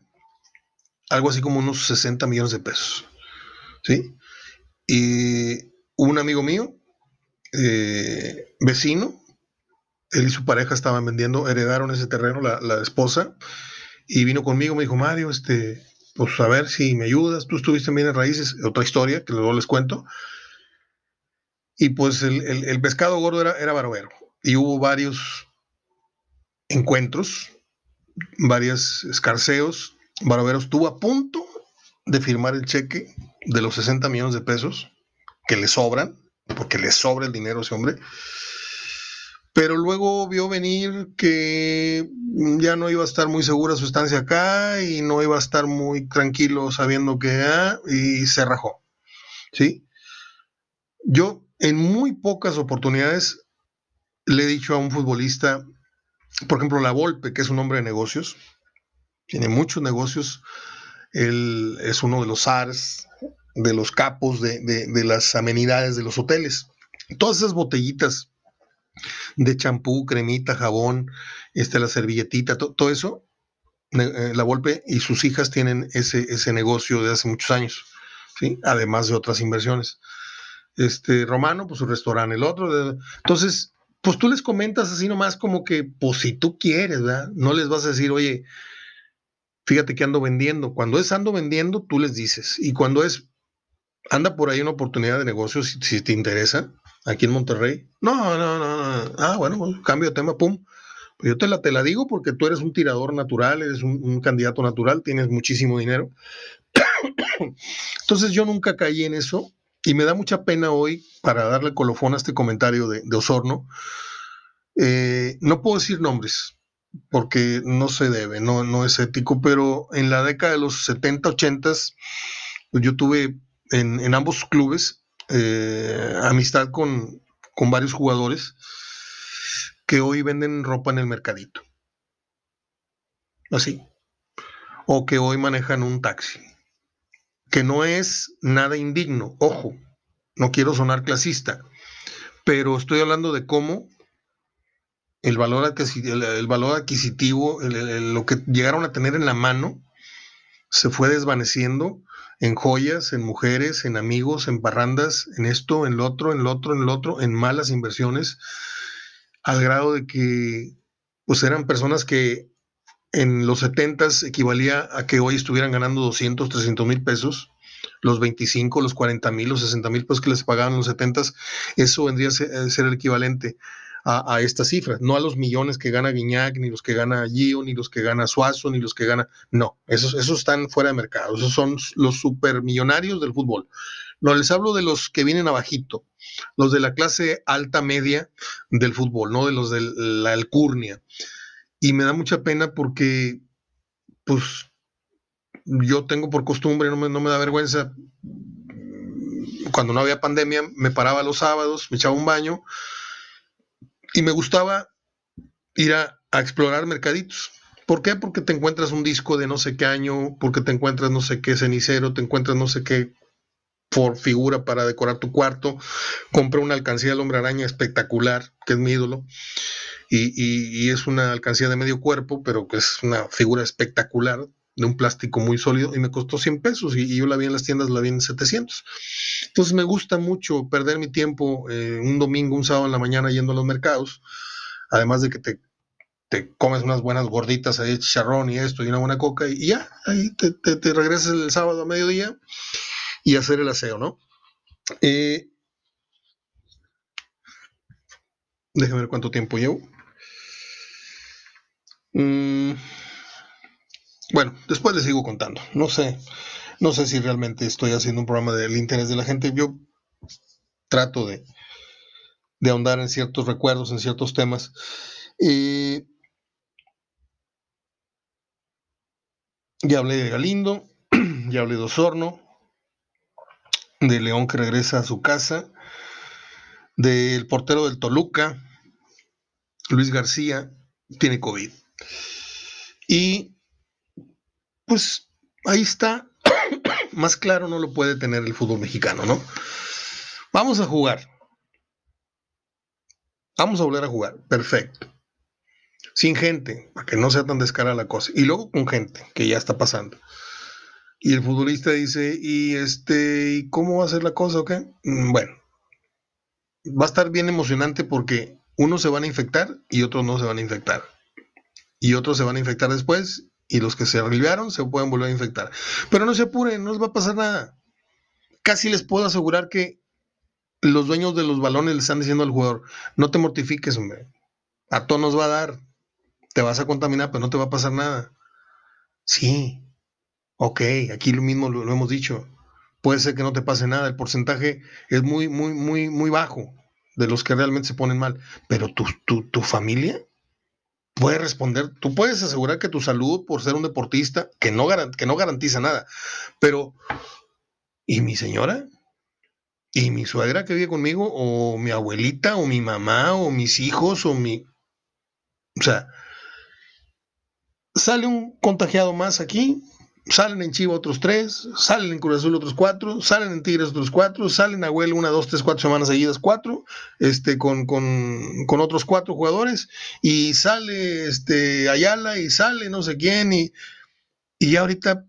algo así como unos 60 millones de pesos. ¿Sí? Y un amigo mío, eh, vecino, él y su pareja estaban vendiendo, heredaron ese terreno, la, la esposa, y vino conmigo, me dijo, Mario, este, pues a ver si me ayudas, tú estuviste bien en raíces, otra historia que luego les cuento. Y pues el, pescado gordo era, era barbero. Y hubo varios encuentros, varios escarceos. Barbero estuvo a punto de firmar el cheque de los 60 millones de pesos que le sobran, porque le sobra el dinero a ese hombre pero luego vio venir que ya no iba a estar muy segura su estancia acá y no iba a estar muy tranquilo sabiendo que ah, y se rajó. ¿Sí? Yo en muy pocas oportunidades le he dicho a un futbolista, por ejemplo, La Volpe, que es un hombre de negocios, tiene muchos negocios, él es uno de los SARS, de los capos de, de las amenidades de los hoteles. Todas esas botellitas de champú, cremita, jabón, este, la servilletita, todo eso, eh, la Volpe y sus hijas tienen ese, ese negocio de hace muchos años, ¿sí? además de otras inversiones. Este, Romano, pues su restaurante, el otro. entonces, pues tú les comentas así nomás como que, pues si tú quieres, ¿verdad? No les vas a decir, oye, fíjate que ando vendiendo. Cuando es ando vendiendo, tú les dices. Y cuando es, anda por ahí una oportunidad de negocio, si te interesa, aquí en Monterrey. No, no, no, no. Ah, bueno, cambio de tema, pum. Pues yo te la, te la digo porque tú eres un tirador natural, eres un, candidato natural, tienes muchísimo dinero. Entonces yo nunca caí en eso y me da mucha pena hoy, para darle colofón a este comentario de, Osorno, eh, no puedo decir nombres porque no se debe, no, no es ético, pero en la década de los 70, 80, pues yo tuve en, en ambos clubes eh, amistad con, varios jugadores que hoy venden ropa en el mercadito. Así. O que hoy manejan un taxi. Que no es nada indigno. Ojo, no quiero sonar clasista, pero estoy hablando de cómo el valor adquisitivo, el, valor adquisitivo lo que llegaron a tener en la mano, se fue desvaneciendo en joyas, en mujeres, en amigos, en parrandas, en esto, en lo otro, en lo otro, en lo otro, en malas inversiones, al grado de que pues eran personas que en los 70 equivalía a que hoy estuvieran ganando 200, 300 mil pesos, los 25, los 40 mil, los 60 mil pesos que les pagaban en los 70, eso vendría a ser el equivalente a, estas cifras, no a los millones que gana Guiñac, ni los que gana Gio, ni los que gana Suazo, ni los que gana. No, esos, esos están fuera de mercado, esos son los supermillonarios del fútbol. No les hablo de los que vienen abajito, los de la clase alta media del fútbol, no de los de la alcurnia. Y me da mucha pena porque, pues, yo tengo por costumbre, no me, no me da vergüenza, cuando no había pandemia, me paraba los sábados, me echaba un baño, y me gustaba ir a, explorar mercaditos. ¿Por qué? Porque te encuentras un disco de no sé qué año, porque te encuentras no sé qué cenicero, te encuentras no sé qué por figura para decorar tu cuarto. Compré una alcancía del hombre araña espectacular, que es mi ídolo. y, es una alcancía de medio cuerpo, pero que es una figura espectacular de un plástico muy sólido y me costó 100 pesos y, yo la vi en las tiendas, la vi en 700. Entonces me gusta mucho perder mi tiempo eh, un domingo, un sábado en la mañana yendo a los mercados, además de que te, te comes unas buenas gorditas ahí, chicharrón y esto y una buena coca y, ya, ahí te, te, regresas el sábado a mediodía y hacer el aseo, ¿no? Eh, déjame ver cuánto tiempo llevo. Mm, bueno, después les sigo contando. No sé, no sé si realmente estoy haciendo un programa del interés de la gente. Yo trato de, de ahondar en ciertos recuerdos, en ciertos temas. ya hablé de Galindo, ya hablé de Osorno, de León que regresa a su casa, del portero del Toluca, Luis García, tiene COVID. Y pues ahí está. Más claro no lo puede tener el fútbol mexicano, ¿no? Vamos a jugar. Vamos a volver a jugar. Perfecto. Sin gente, para que no sea tan descarada la cosa. Y luego con gente, que ya está pasando. Y el futbolista dice, ¿y este, ¿y cómo va a ser la cosa o qué? Mm, bueno, va a estar bien emocionante porque unos se van a infectar y otros no se van a infectar. Y otros se van a infectar después y los que se aliviaron se pueden volver a infectar. Pero no se apuren, no les va a pasar nada. Casi les puedo asegurar que los dueños de los balones le están diciendo al jugador, no te mortifiques, hombre. A todos nos va a dar. Te vas a contaminar, pero no te va a pasar nada. Sí. Ok, aquí lo mismo lo, hemos dicho. Puede ser que no te pase nada. El porcentaje es muy, muy, muy, muy bajo de los que realmente se ponen mal. Pero tu, tu, tu familia, puede responder, tú puedes asegurar que tu salud por ser un deportista, que no, que no garantiza nada, pero ¿y mi señora? ¿Y mi suegra que vive conmigo? ¿O mi abuelita? ¿O mi mamá? ¿O mis hijos? ¿O mi... O sea, sale un contagiado más aquí Salen en Chivo otros tres, salen en Cruz Azul otros cuatro, salen en Tigres otros cuatro, salen a Huel una, dos, tres, cuatro semanas seguidas, cuatro, este, con, con, otros cuatro jugadores, y sale este, Ayala y sale no sé quién, y, y ahorita,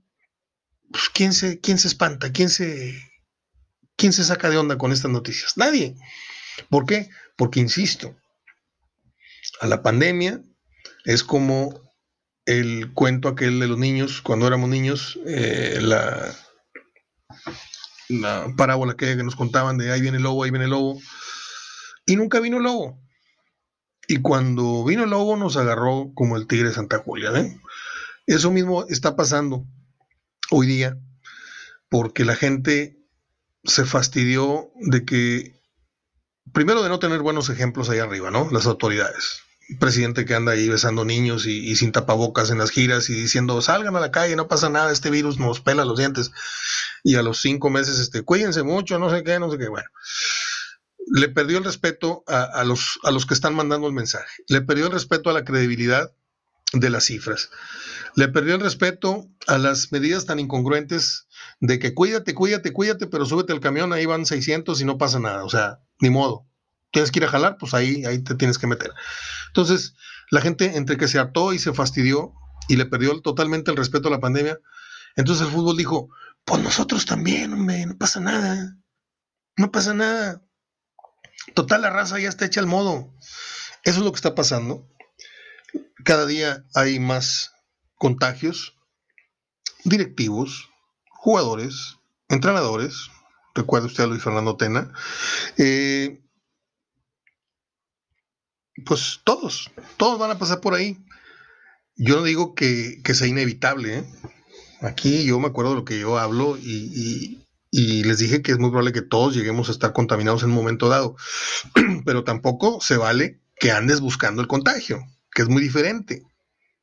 pues, ¿quién, se, ¿quién se espanta? ¿Quién se, ¿Quién se saca de onda con estas noticias? Nadie. ¿Por qué? Porque, insisto, a la pandemia es como el cuento aquel de los niños, cuando éramos niños, eh, la, la parábola que, nos contaban de ahí viene el lobo, ahí viene el lobo, y nunca vino el lobo. Y cuando vino el lobo nos agarró como el tigre de Santa Julia. ¿eh? Eso mismo está pasando hoy día, porque la gente se fastidió de que, primero de no tener buenos ejemplos ahí arriba, ¿no? Las autoridades presidente que anda ahí besando niños y, sin tapabocas en las giras y diciendo salgan a la calle, no pasa nada, este virus nos pela los dientes. Y a los cinco meses, este, cuídense mucho, no sé qué, no sé qué. Bueno, le perdió el respeto a, los, a los que están mandando el mensaje, le perdió el respeto a la credibilidad de las cifras, le perdió el respeto a las medidas tan incongruentes de que cuídate, cuídate, cuídate, pero súbete al camión, ahí van 600 y no pasa nada, o sea, ni modo tienes que ir a jalar, pues ahí, ahí te tienes que meter. Entonces, la gente entre que se hartó y se fastidió y le perdió totalmente el respeto a la pandemia, entonces el fútbol dijo, pues nosotros también, hombre, no pasa nada, no pasa nada. Total, la raza ya está hecha al modo. Eso es lo que está pasando. Cada día hay más contagios, directivos, jugadores, entrenadores. Recuerda usted a Luis Fernando Tena. Eh, pues todos, todos van a pasar por ahí. Yo no digo que, sea inevitable. ¿eh? Aquí yo me acuerdo de lo que yo hablo y, les dije que es muy probable que todos lleguemos a estar contaminados en un momento dado. Pero tampoco se vale que andes buscando el contagio, que es muy diferente.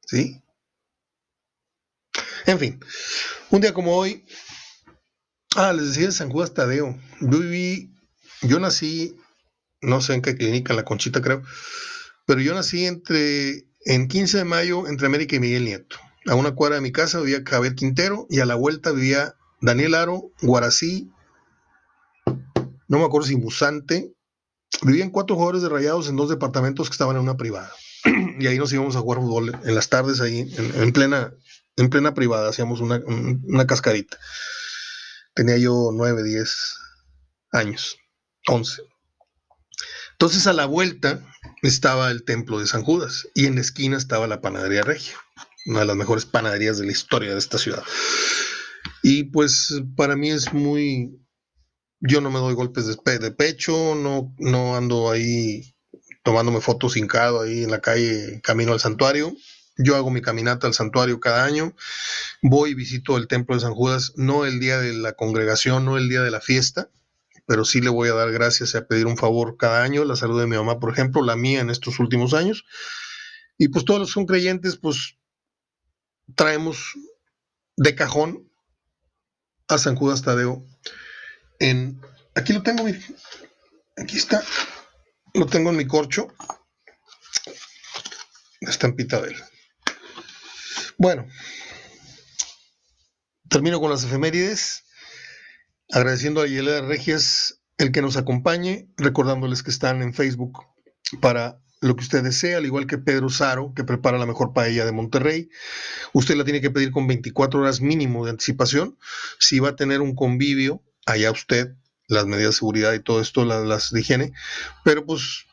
¿Sí? En fin, un día como hoy, ah, les decía de San Judas Tadeo. Yo viví, yo nací no sé en qué clínica, en la Conchita creo, pero yo nací entre, en 15 de mayo entre América y Miguel Nieto. A una cuadra de mi casa vivía Javier Quintero y a la vuelta vivía Daniel Aro, Guarací, no me acuerdo si Musante. Vivían cuatro jugadores de rayados en dos departamentos que estaban en una privada. y ahí nos íbamos a jugar fútbol en las tardes, ahí en, plena, en plena privada, hacíamos una, una cascarita. Tenía yo 9, 10 años, 11. Entonces a la vuelta estaba el templo de San Judas y en la esquina estaba la panadería regia, una de las mejores panaderías de la historia de esta ciudad. Y pues para mí es muy, yo no me doy golpes de, pecho, no, no ando ahí tomándome fotos hincado ahí en la calle camino al santuario. Yo hago mi caminata al santuario cada año, voy y visito el templo de San Judas, no el día de la congregación, no el día de la fiesta, pero sí le voy a dar gracias y a pedir un favor cada año, la salud de mi mamá, por ejemplo, la mía en estos últimos años. Y pues todos los que son creyentes, pues traemos de cajón a San Judas Tadeo en... Aquí lo tengo, miren. Aquí está. Lo tengo en mi corcho. La estampita de él. Bueno, termino con las efemérides, agradeciendo a Yelena Regias el que nos acompañe, recordándoles que están en Facebook para lo que usted desea, al igual que Pedro Saro, que prepara la mejor paella de Monterrey. Usted la tiene que pedir con 24 horas mínimo de anticipación. Si va a tener un convivio, allá usted, las medidas de seguridad y todo esto, las, las de higiene, pero pues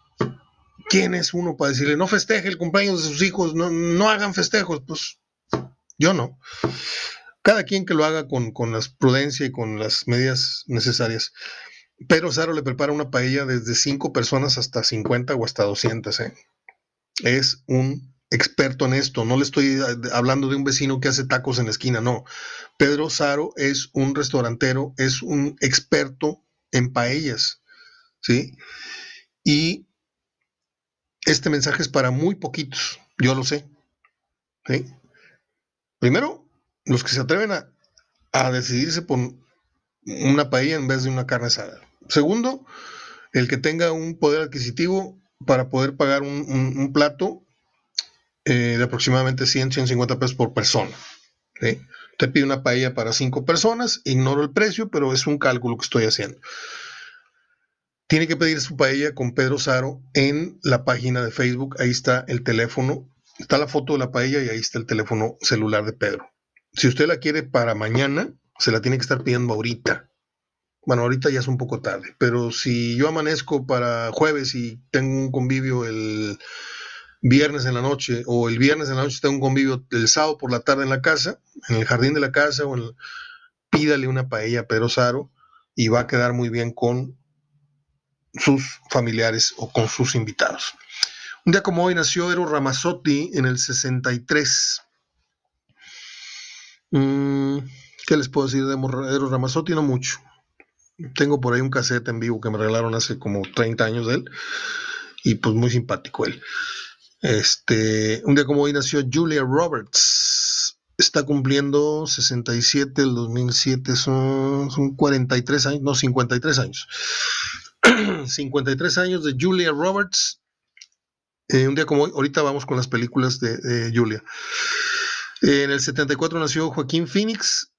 ¿quién es uno para decirle no festeje el cumpleaños de sus hijos, no, no hagan festejos? Pues yo no. Cada quien que lo haga con, con la prudencia y con las medidas necesarias. Pedro Saro le prepara una paella desde 5 personas hasta 50 o hasta 200. ¿eh? Es un experto en esto. No le estoy hablando de un vecino que hace tacos en la esquina, no. Pedro Saro es un restaurantero, es un experto en paellas. ¿sí? Y este mensaje es para muy poquitos, yo lo sé. ¿sí? Primero, los que se atreven a, decidirse por una paella en vez de una carne asada. Segundo, el que tenga un poder adquisitivo para poder pagar un, plato eh, de aproximadamente 100, 150 pesos por persona. Te pide una paella para cinco personas, ignoro el precio, pero es un cálculo que estoy haciendo. Tiene que pedir su paella con Pedro Saro en la página de Facebook. Ahí está el teléfono Está la foto de la paella y ahí está el teléfono celular de Pedro. Si usted la quiere para mañana, se la tiene que estar pidiendo ahorita. Bueno, ahorita ya es un poco tarde, pero si yo amanezco para jueves y tengo un convivio el viernes en la noche o el viernes en la noche tengo un convivio el sábado por la tarde en la casa, en el jardín de la casa o en pídale una paella a Pedro Saro y va a quedar muy bien con sus familiares o con sus invitados. Un día como hoy nació Eros Ramazzotti en el 63. Mm, ¿Qué les puedo decir de Eros Ramazzotti? No mucho. Tengo por ahí un cassette en vivo que me regalaron hace como 30 años de él. Y pues muy simpático él. Este, un día como hoy nació Julia Roberts. Está cumpliendo 67, el 2007 son, son 43 años, no, 53 años. 53 años de Julia Roberts eh, un día como hoy, ahorita vamos con las películas de, Julia. En el 74 nació Joaquín Phoenix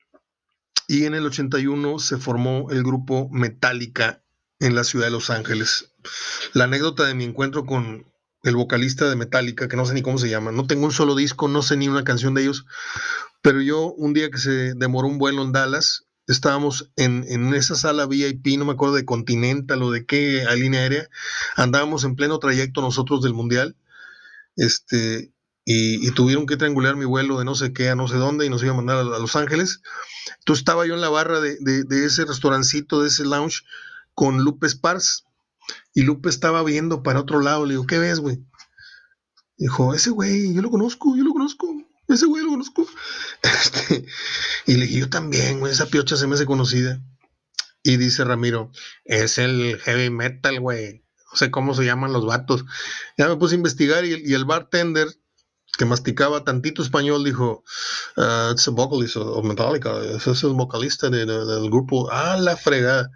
y en el 81 se formó el grupo Metallica en la ciudad de Los Ángeles. La anécdota de mi encuentro con el vocalista de Metallica, que no sé ni cómo se llama, no tengo un solo disco, no sé ni una canción de ellos, pero yo un día que se demoró un vuelo en Dallas, estábamos en, esa sala VIP, no me acuerdo de Continental o de qué línea aérea, andábamos en pleno trayecto nosotros del Mundial, este, y, tuvieron que triangular mi vuelo de no sé qué a no sé dónde y nos iban a mandar a, Los Ángeles. Entonces estaba yo en la barra de, ese restaurancito, de ese lounge, con Lupe Spars, y Lupe estaba viendo para otro lado, le digo, ¿qué ves, güey? Dijo, ese güey, yo lo conozco, yo lo conozco ese güey lo conozco. Este, y le dije, yo también, güey, esa piocha se me hace conocida. Y dice Ramiro, es el heavy metal, güey. No sé cómo se llaman los vatos. Ya me puse a investigar y, el bartender que masticaba tantito español dijo, uh, it's a vocalist of Metallica, es el vocalista del grupo, ah, la fregada.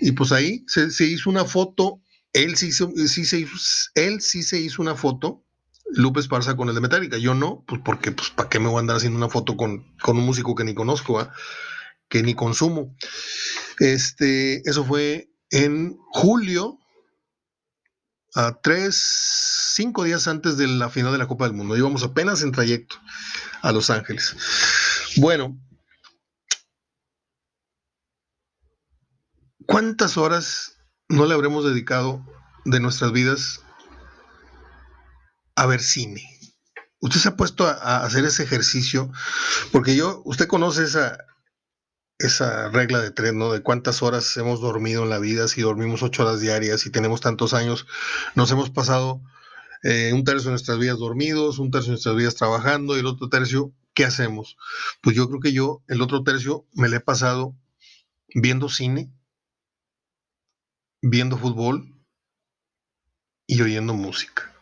Y pues ahí se, hizo una foto, él sí, sí se, él sí se hizo una foto Lupe Esparza con el de Metallica. Yo no, pues porque, pues, ¿para qué me voy a andar haciendo una foto con, un músico que ni conozco, que ni consumo? Este, eso fue en julio, a tres, cinco días antes de la final de la Copa del Mundo. Íbamos apenas en trayecto a Los Ángeles. Bueno, ¿cuántas horas no le habremos dedicado de nuestras vidas a ver cine? Usted se ha puesto a, hacer ese ejercicio, porque yo, usted conoce esa, esa regla de tres, ¿no? De cuántas horas hemos dormido en la vida, si dormimos ocho horas diarias, y tenemos tantos años, nos hemos pasado eh, un tercio de nuestras vidas dormidos, un tercio de nuestras vidas trabajando y el otro tercio, ¿qué hacemos? Pues yo creo que yo, el otro tercio, me lo he pasado viendo cine, viendo fútbol y oyendo música.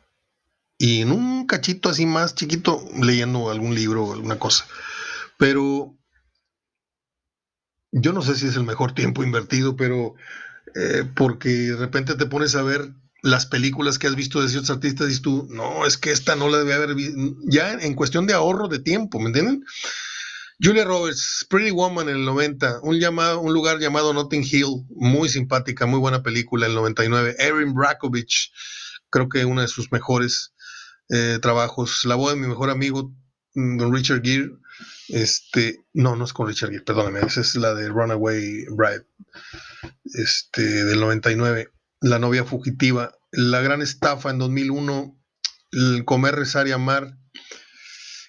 Y en un cachito así más chiquito, leyendo algún libro o alguna cosa. Pero yo no sé si es el mejor tiempo invertido, pero eh, porque de repente te pones a ver las películas que has visto de ciertos artistas y tú, no, es que esta no la debe haber visto, ya en cuestión de ahorro de tiempo, ¿me entienden? Julia Roberts, Pretty Woman en el 90, un, llamado, un lugar llamado Notting Hill, muy simpática, muy buena película en el 99. Erin Brackovich, creo que uno de sus mejores eh, trabajos. La voz de mi mejor amigo, mm, don Richard Gere, este, no, no es con Richard Gere, perdóname, esa es la de Runaway Bride, este, del 99. La novia fugitiva, La gran estafa en 2001, El comer, rezar y amar,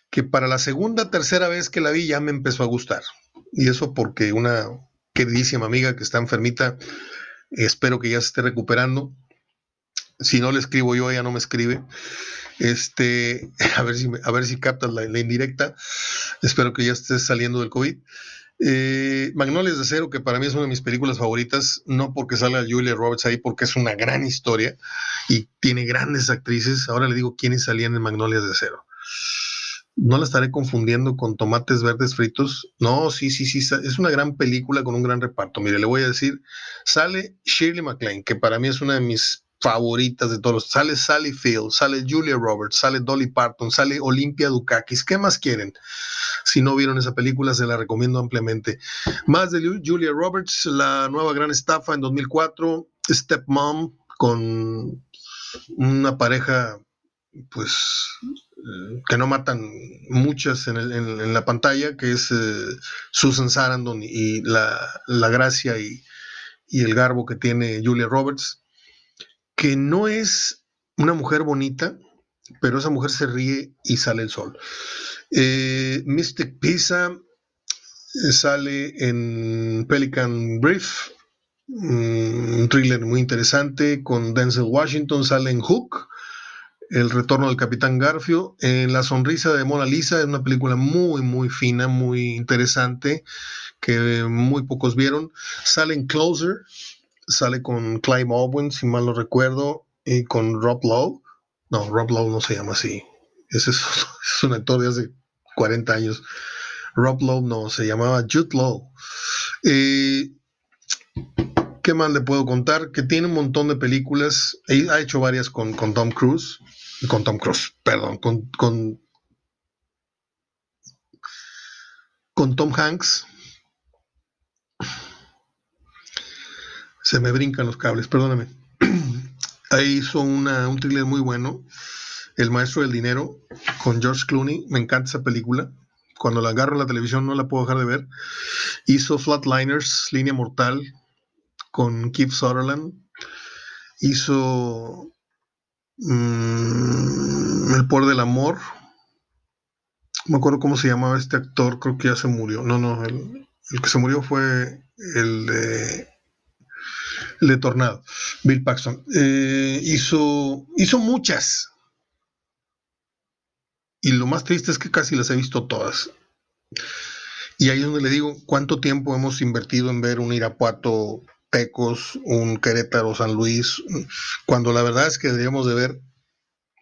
que para la segunda, tercera vez que la vi ya me empezó a gustar. Y eso porque una queridísima amiga que está enfermita, espero que ya se esté recuperando. Si no le escribo yo, ella no me escribe. Este, a ver si, a ver si captas la, indirecta. Espero que ya estés saliendo del COVID. Eh, Magnolias de Acero, que para mí es una de mis películas favoritas, no porque salga Julia Roberts ahí, porque es una gran historia y tiene grandes actrices. Ahora le digo quiénes salían en Magnolias de Acero. No la estaré confundiendo con Tomates Verdes Fritos. No, sí, sí, sí, es una gran película con un gran reparto. Mire, le voy a decir, sale Shirley MacLaine, que para mí es una de mis favoritas de todos. Sale Sally Field, sale Julia Roberts, sale Dolly Parton, sale Olympia Dukakis. ¿Qué más quieren? Si no vieron esa película, se la recomiendo ampliamente. Más de Julia Roberts, la nueva gran estafa en 2004, Stepmom, con una pareja, pues, eh, que no matan muchas en, la pantalla, que es eh, Susan Sarandon y la, gracia y, y el garbo que tiene Julia Roberts que no es una mujer bonita, pero esa mujer se ríe y sale el sol. Eh, Mystic Pizza eh, sale en Pelican Brief, mm, un thriller muy interesante con Denzel Washington, sale en Hook, El retorno del Capitán Garfio, en La sonrisa de Mona Lisa, es una película muy, muy fina, muy interesante, que muy pocos vieron. Sale en Closer, sale con Clive Owen, si mal no recuerdo, y con Rob Lowe. No, Rob Lowe no se llama así. Ese es, un actor de hace 40 años. Rob Lowe no, se llamaba Jude Lowe. ¿Qué más le puedo contar? Que tiene un montón de películas. Ha hecho varias con, con Tom Cruise. Con Tom Cruise, perdón. Con, con, con Tom Hanks. Se me brincan los cables, perdóname. Ahí hizo una, un thriller muy bueno, El Maestro del Dinero, con George Clooney. Me encanta esa película. Cuando la agarro en la televisión no la puedo dejar de ver. Hizo Flatliners, Línea Mortal, con Keith Sutherland. Hizo mm, El Poder del Amor. No me acuerdo cómo se llamaba este actor, creo que ya se murió. No, no, el, el que se murió fue el de de Tornado, Bill Paxton. Eh, hizo, hizo muchas. Y lo más triste es que casi las he visto todas. Y ahí es donde le digo cuánto tiempo hemos invertido en ver un Irapuato Tecos, un Querétaro San Luis, cuando la verdad es que deberíamos de ver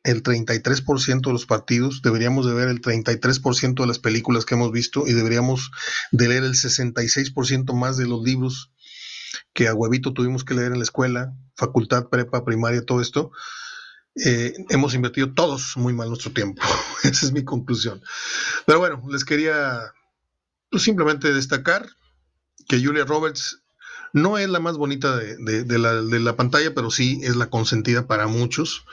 el 33% de los partidos, deberíamos de ver el 33% de las películas que hemos visto y deberíamos de leer el 66% más de los libros que a huevito tuvimos que leer en la escuela, facultad, prepa, primaria, todo esto, eh, hemos invertido todos muy mal nuestro tiempo. Esa es mi conclusión. Pero bueno, les quería pues, simplemente destacar que Julia Roberts No es la más bonita de, la, pantalla, pero sí es la consentida para muchos.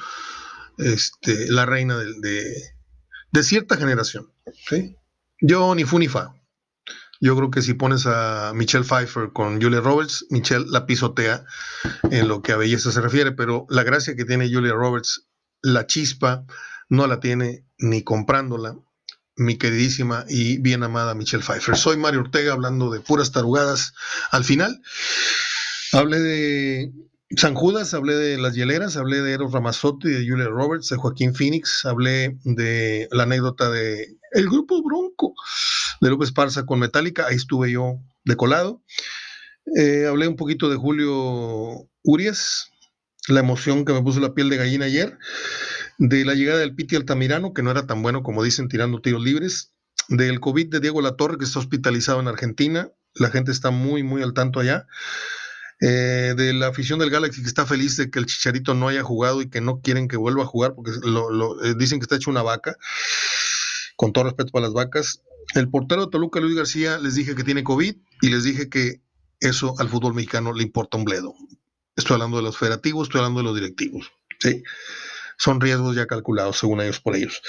Este, la reina de, cierta generación. Yo ni fu ni fa. Yo creo que si pones a Michelle Pfeiffer con Julia Roberts, Michelle la pisotea en lo que a belleza se refiere, pero la gracia que tiene Julia Roberts, la chispa, no la tiene ni comprándola mi queridísima y bien amada Michelle Pfeiffer. Soy Mario Ortega hablando de puras tarugadas. Al final, hablé de San Judas, hablé de las hieleras, hablé de Eros Ramazzotti, de Julia Roberts, de Joaquín Phoenix, hablé de la anécdota de el grupo Bronco de López Parza con Metallica, ahí estuve yo de colado. Eh, hablé un poquito de Julio Urias, la emoción que me puso la piel de gallina ayer, de la llegada del Piti Altamirano, que no era tan bueno como dicen tirando tiros libres, del COVID de Diego Latorre, que está hospitalizado en Argentina, la gente está muy, muy al tanto allá. Eh, de la afición del Galaxy que está feliz de que el Chicharito no haya jugado y que no quieren que vuelva a jugar porque lo, eh, dicen que está hecho una vaca, con todo respeto para las vacas. El portero de Toluca, Luis García, les dije que tiene COVID y les dije que eso al fútbol mexicano le importa un bledo. Estoy hablando de los federativos, estoy hablando de los directivos. ¿sí? Son riesgos ya calculados, según ellos, por ellos.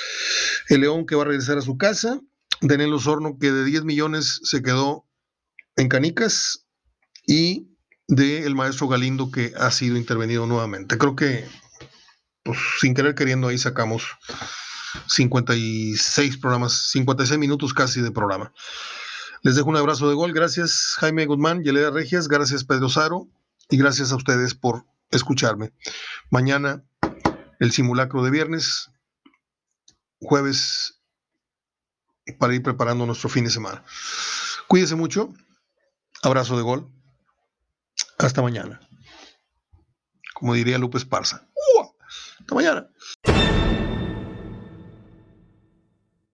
El León que va a regresar a su casa. Daniel Osorno que de 10 millones se quedó en canicas. Y del el maestro Galindo que ha sido intervenido nuevamente. Creo que, pues, sin querer queriendo, ahí sacamos 56 programas, 56 minutos casi de programa. Les dejo un abrazo de gol. Gracias Jaime Guzmán, Yeleda Regias, gracias Pedro Saro y gracias a ustedes por escucharme. Mañana el simulacro de viernes, jueves, para ir preparando nuestro fin de semana. Cuídense mucho. Abrazo de gol. Hasta mañana. Como diría Lupe Esparza. Hasta mañana.